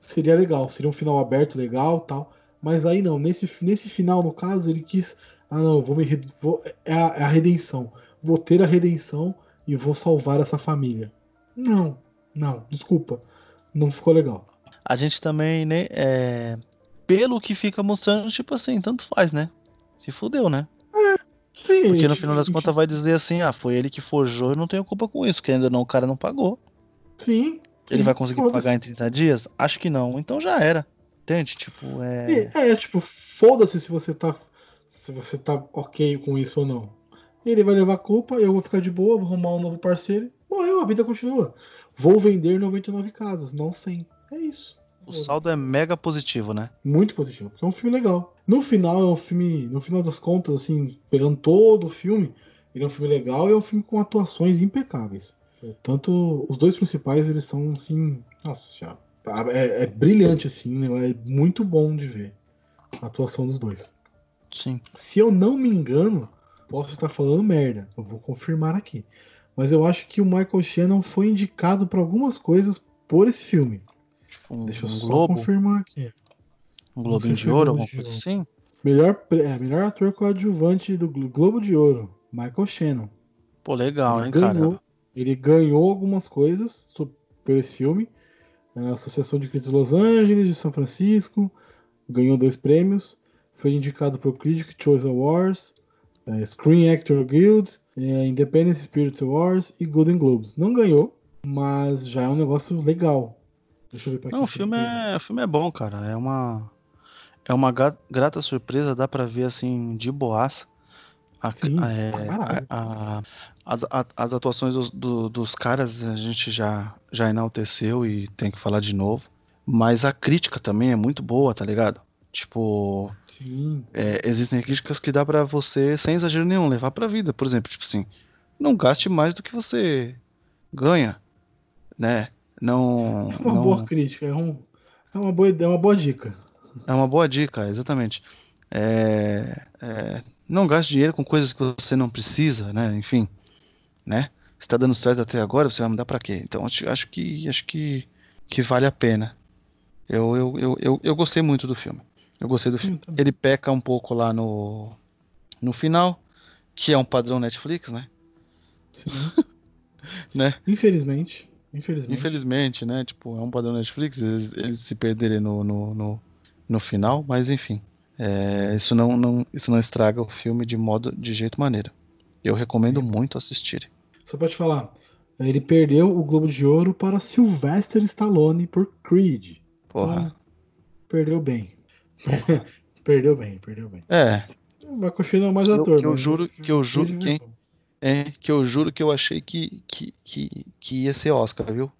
Speaker 5: seria legal, seria um final aberto legal, tal. Mas aí não, nesse, nesse final no caso ele quis, ah não, vou me vou, é, a, é a redenção, vou ter a redenção e vou salvar essa família. Não, não, desculpa, não ficou legal.
Speaker 6: A gente também, né, é, pelo que fica mostrando, tipo assim, tanto faz, né? Se fudeu, né?
Speaker 5: Sim,
Speaker 6: Porque no final das contas vai dizer assim, ah, foi ele que forjou, eu não tenho culpa com isso, que ainda não, o cara não pagou.
Speaker 5: Sim.
Speaker 6: Ele
Speaker 5: sim,
Speaker 6: vai conseguir pagar em 30 dias? Acho que não, então já era. Entende? Tipo, é.
Speaker 5: É, é, tipo, foda-se se você tá. Se você tá ok com isso ou não. Ele vai levar a culpa, eu vou ficar de boa, vou arrumar um novo parceiro. Morreu, a vida continua. Vou vender 99 casas, não 100. É isso.
Speaker 6: O saldo é mega positivo, né?
Speaker 5: Muito positivo, porque é um filme legal. No final, é um filme. No final das contas, assim, pegando todo o filme, ele é um filme legal e é um filme com atuações impecáveis. Tanto os dois principais, eles são assim. Nossa senhora. É, é brilhante, assim, né? É muito bom de ver a atuação dos dois.
Speaker 6: Sim.
Speaker 5: Se eu não me engano, posso estar falando merda. Eu vou confirmar aqui. Mas eu acho que o Michael Shannon foi indicado para algumas coisas por esse filme.
Speaker 6: Um,
Speaker 5: Deixa eu
Speaker 6: um
Speaker 5: só
Speaker 6: globo,
Speaker 5: confirmar aqui.
Speaker 6: um globinho
Speaker 5: se
Speaker 6: de ouro,
Speaker 5: foi
Speaker 6: alguma
Speaker 5: Globo
Speaker 6: coisa
Speaker 5: Ouro.
Speaker 6: assim.
Speaker 5: Melhor, é, melhor ator coadjuvante do Glo- Globo de Ouro, Michael Shannon.
Speaker 6: Pô, legal, hein,
Speaker 5: ganhou,
Speaker 6: cara?
Speaker 5: Ele ganhou algumas coisas por esse filme. A Associação de Críticos de Los Angeles, de São Francisco. Ganhou dois prêmios. Foi indicado para o Critic Choice Awards, eh, Screen Actor Guild, Independent Spirits Awards e Golden Globes. Não ganhou, mas já é um negócio legal. Deixa eu ver pra
Speaker 6: Não, o filme é, o filme é bom, cara. É uma é uma grata surpresa, dá pra ver assim de boaça. A-
Speaker 5: Sim,
Speaker 6: é, a- a- as, as atuações dos, do- dos caras a gente já, já enalteceu e tem que falar de novo. Mas a crítica também é muito boa, tá ligado? Tipo,
Speaker 5: Sim,
Speaker 6: é, existem críticas que dá pra você, sem exagero nenhum, levar pra vida. Por exemplo, tipo assim, não gaste mais do que você ganha, né? Não,
Speaker 5: é uma
Speaker 6: não,
Speaker 5: boa crítica, é, um, é, uma boa, é uma boa dica.
Speaker 6: É uma boa dica, exatamente. É, é, não gaste dinheiro com coisas que você não precisa, né? Enfim, né? Se tá dando certo até agora, você vai mudar pra quê? Então acho, acho que acho que, que vale a pena. Eu, eu, eu, eu, eu gostei muito do filme. Eu gostei do filme. Ele peca um pouco lá no, no final, que é um padrão Netflix, né? Né?
Speaker 5: Infelizmente. Infelizmente.
Speaker 6: Infelizmente, né? Tipo, é um padrão Netflix, eles, eles se perderem no, no, no, no final, mas enfim. É, isso, não, não, isso não estraga o filme de modo de jeito maneira. Eu recomendo muito assistirem.
Speaker 5: Só pra te falar, ele perdeu o Globo de Ouro para Sylvester Stallone por Creed.
Speaker 6: Porra.
Speaker 5: Então, perdeu bem. perdeu bem, perdeu bem.
Speaker 6: É,
Speaker 5: Shannon é mais
Speaker 6: Que eu-
Speaker 5: ator.
Speaker 6: que eu
Speaker 5: mas
Speaker 6: juro- que eu juro que-
Speaker 5: bom.
Speaker 6: É que eu juro que eu achei que, que, que, que ia ser Oscar, viu?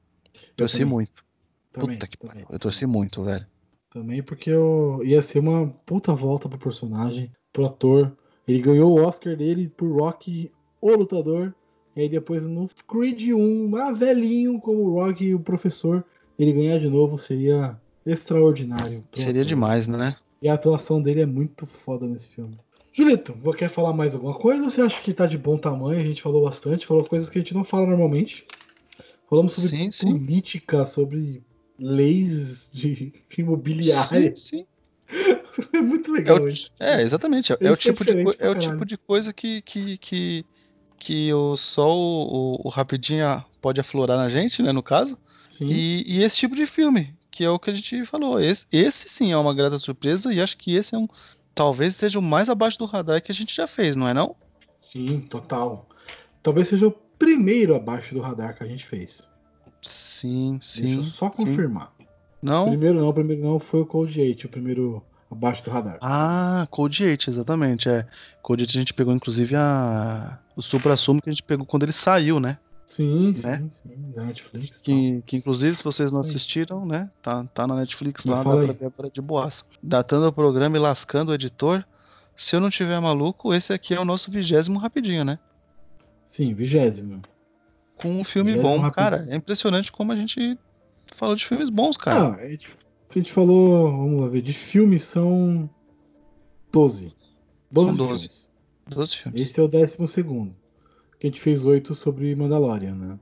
Speaker 6: Torci muito.
Speaker 5: Também,
Speaker 6: Puta que
Speaker 5: também.
Speaker 6: pariu. Eu torci muito, velho.
Speaker 5: Também porque eu... ia ser uma puta volta pro personagem, pro ator. Ele ganhou o Oscar dele por Rock, o lutador. E aí depois no Creed 1, lá velhinho, como o Rock e o professor, ele ganhar de novo seria extraordinário.
Speaker 6: Seria
Speaker 5: ator.
Speaker 6: demais, né?
Speaker 5: E a atuação dele é muito foda nesse filme. Julito, você quer falar mais alguma coisa você acha que tá de bom tamanho? A gente falou bastante, falou coisas que a gente não fala normalmente. Falamos sobre
Speaker 6: Sim, sim.
Speaker 5: política, sobre leis de imobiliária.
Speaker 6: Sim, sim.
Speaker 5: É muito legal
Speaker 6: É o-
Speaker 5: isso.
Speaker 6: É, exatamente. É, o
Speaker 5: é
Speaker 6: tipo de,
Speaker 5: diferente
Speaker 6: co-
Speaker 5: pra
Speaker 6: é o tipo de coisa que, que, que, que o, só o, o, o Rapidinha pode aflorar na gente, né, no caso.
Speaker 5: Sim.
Speaker 6: E, e esse tipo de filme, que é o que a gente falou. Esse, esse sim é uma grata surpresa e acho que esse é um. Talvez seja o mais abaixo do radar que a gente já fez, não é não?
Speaker 5: Sim, total. Talvez seja o primeiro abaixo do radar que a gente fez.
Speaker 6: Sim, sim.
Speaker 5: Deixa eu só
Speaker 6: sim.
Speaker 5: confirmar.
Speaker 6: Não?
Speaker 5: Primeiro não, primeiro não foi o Cold 8, o primeiro abaixo do radar.
Speaker 6: Ah, Code 8, exatamente. É. Code 8 a gente pegou, inclusive, a... o supra-sumo que a gente pegou quando ele saiu, né?
Speaker 5: Sim,
Speaker 6: Né?
Speaker 5: sim, sim, da Netflix.
Speaker 6: Que, que inclusive, se vocês não assistiram, né? Tá, tá na Netflix lá, dá
Speaker 5: fala
Speaker 6: pra ver de boaça. Datando o programa e lascando o editor. Se eu não tiver maluco, esse aqui é o nosso vigésimo rapidinho, né?
Speaker 5: Sim, vigésimo.
Speaker 6: Com um filme
Speaker 5: Vigésimo
Speaker 6: bom,
Speaker 5: rapidinho.
Speaker 6: cara. É impressionante como a gente falou de filmes bons, cara.
Speaker 5: Não, a gente, a gente falou, vamos lá ver, de filmes são 12. 12,
Speaker 6: São 12.
Speaker 5: filmes.
Speaker 6: 12 filmes.
Speaker 5: Esse é o décimo segundo. Que a gente fez oito sobre Mandalorian, né?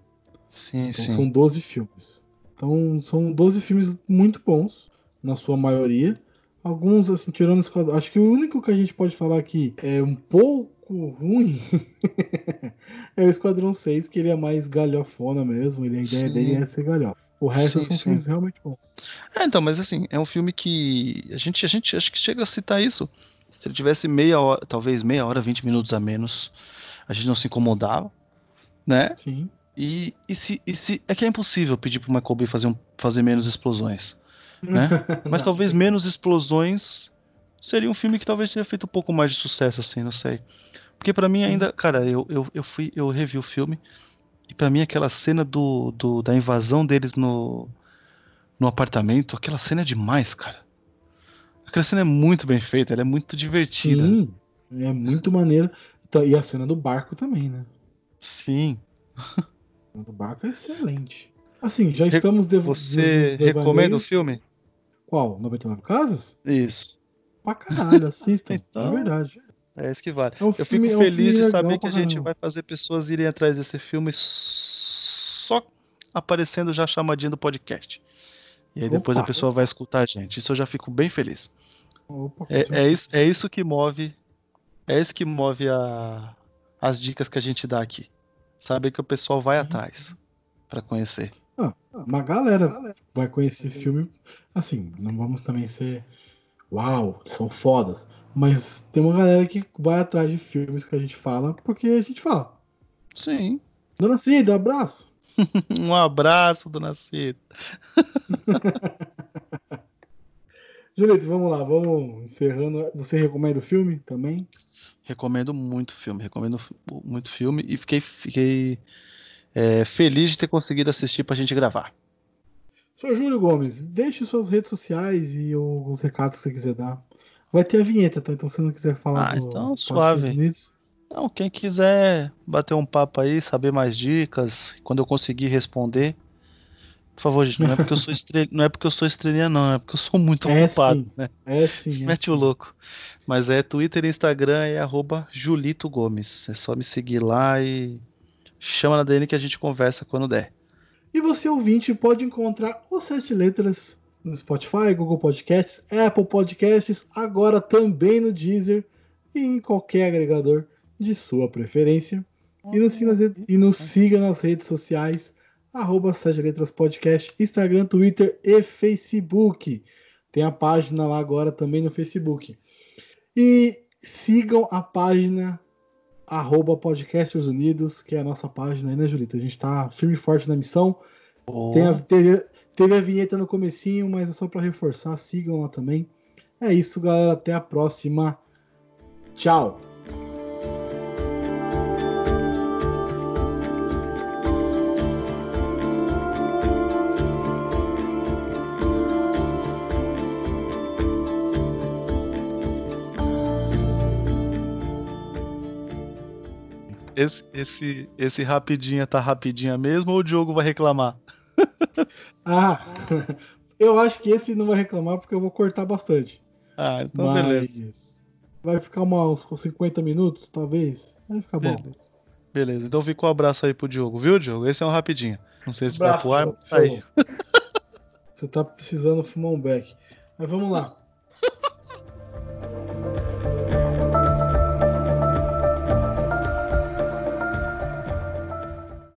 Speaker 6: Sim,
Speaker 5: Então
Speaker 6: sim.
Speaker 5: são 12 filmes. Então são 12 filmes muito bons, na sua maioria. Alguns, assim, tirando o Esquadrão. Acho que o único que a gente pode falar que é um pouco ruim é o Esquadrão 6, que ele é mais galhofona mesmo. Ele, a ideia
Speaker 6: Sim.
Speaker 5: dele é ser galhofa. O resto
Speaker 6: Sim,
Speaker 5: são
Speaker 6: sim.
Speaker 5: filmes realmente bons.
Speaker 6: É, então, mas assim, é um filme que a gente, a gente acho que chega a citar isso. Se ele tivesse meia hora, talvez meia hora, 20 minutos a menos, a gente não se incomodava, né?
Speaker 5: Sim.
Speaker 6: E, e, se, e se. É que é impossível pedir pro Michael Bay fazer, um, fazer menos explosões, né? Mas talvez menos explosões seria um filme que talvez teria feito um pouco mais de sucesso, assim, não sei. Porque pra mim ainda, cara, eu, eu, eu fui, eu revi o filme e pra mim aquela cena do, do da invasão deles no, no apartamento, aquela cena é demais, cara. Aquela cena é muito bem feita, ela é muito divertida.
Speaker 5: Sim, é muito maneiro. Então, E a cena do barco também, né?
Speaker 6: Sim.
Speaker 5: A cena do barco é excelente. Assim, já estamos dev-
Speaker 6: Você recomenda o filme?
Speaker 5: Qual? 99 Casas?
Speaker 6: Isso.
Speaker 5: Pra caralho, assistam.
Speaker 6: Então,
Speaker 5: é verdade.
Speaker 6: É isso que vale.
Speaker 5: É um
Speaker 6: Eu
Speaker 5: filme-
Speaker 6: fico
Speaker 5: é um
Speaker 6: feliz de saber que a gente vai fazer pessoas irem atrás desse filme só aparecendo já chamadinho do podcast. E aí depois
Speaker 5: Opa.
Speaker 6: a pessoa vai escutar a gente. Isso eu já fico bem feliz.
Speaker 5: Opa,
Speaker 6: É, é isso, é isso que move. É isso que move a, as dicas que a gente dá aqui. Saber que o pessoal vai atrás pra conhecer.
Speaker 5: Ah, uma galera vai conhecer filme. Assim, não vamos também ser. Uau, são fodas. Mas tem uma galera que vai atrás de filmes que a gente fala porque a gente fala.
Speaker 6: Sim.
Speaker 5: Dona Cida, abraço.
Speaker 6: Um abraço, dona Cida.
Speaker 5: Julito, vamos lá, vamos encerrando. Você recomenda o filme também?
Speaker 6: Recomendo muito filme, recomendo muito filme e fiquei, fiquei é, feliz de ter conseguido assistir pra gente gravar.
Speaker 5: Senhor Júlio Gomes, deixe suas redes sociais e os recados que você quiser dar. Vai ter a vinheta, tá? Então se não quiser falar
Speaker 6: Ah,
Speaker 5: do
Speaker 6: então suave.
Speaker 5: Unidos,
Speaker 6: Então, quem quiser bater um papo aí, saber mais dicas, quando eu conseguir responder, por favor, gente, não é porque eu sou estrela, não é porque eu sou estrelinha, não, é porque eu sou muito
Speaker 5: É
Speaker 6: ocupado,
Speaker 5: sim.
Speaker 6: né?
Speaker 5: É sim. é
Speaker 6: Mete
Speaker 5: sim.
Speaker 6: o louco. Mas é Twitter e Instagram é arroba Julito Gomes. É só me seguir lá e chama na DN que a gente conversa quando der.
Speaker 5: E você, ouvinte, pode encontrar os Sete Letras no Spotify, Google Podcasts, Apple Podcasts, agora também no Deezer e em qualquer agregador de sua preferência. E nos siga nas redes sociais, arroba Sete Letras Podcast, Instagram, Twitter e Facebook. Tem a página lá agora também no Facebook. E sigam a página arroba Podcasters Unidos, que é a nossa página aí, né, Julita? A gente tá firme e forte na missão. Tem a- teve, teve a vinheta no comecinho, mas é só para reforçar, sigam lá também. É isso, galera. Até a próxima. Tchau.
Speaker 6: Esse, esse, esse rapidinha tá rapidinha mesmo ou o Diogo vai reclamar?
Speaker 5: Ah, eu acho que esse não vai reclamar porque eu vou cortar bastante.
Speaker 6: Ah, então
Speaker 5: mas
Speaker 6: beleza.
Speaker 5: vai ficar uma- uns 50 minutos, talvez. Vai ficar bom.
Speaker 6: Beleza. Beleza, então fica um abraço aí pro Diogo, viu, Diogo? Esse é um rapidinho. Não sei se vai pro ar, mas tá aí.
Speaker 5: Você tá precisando fumar um beck. Mas vamos lá.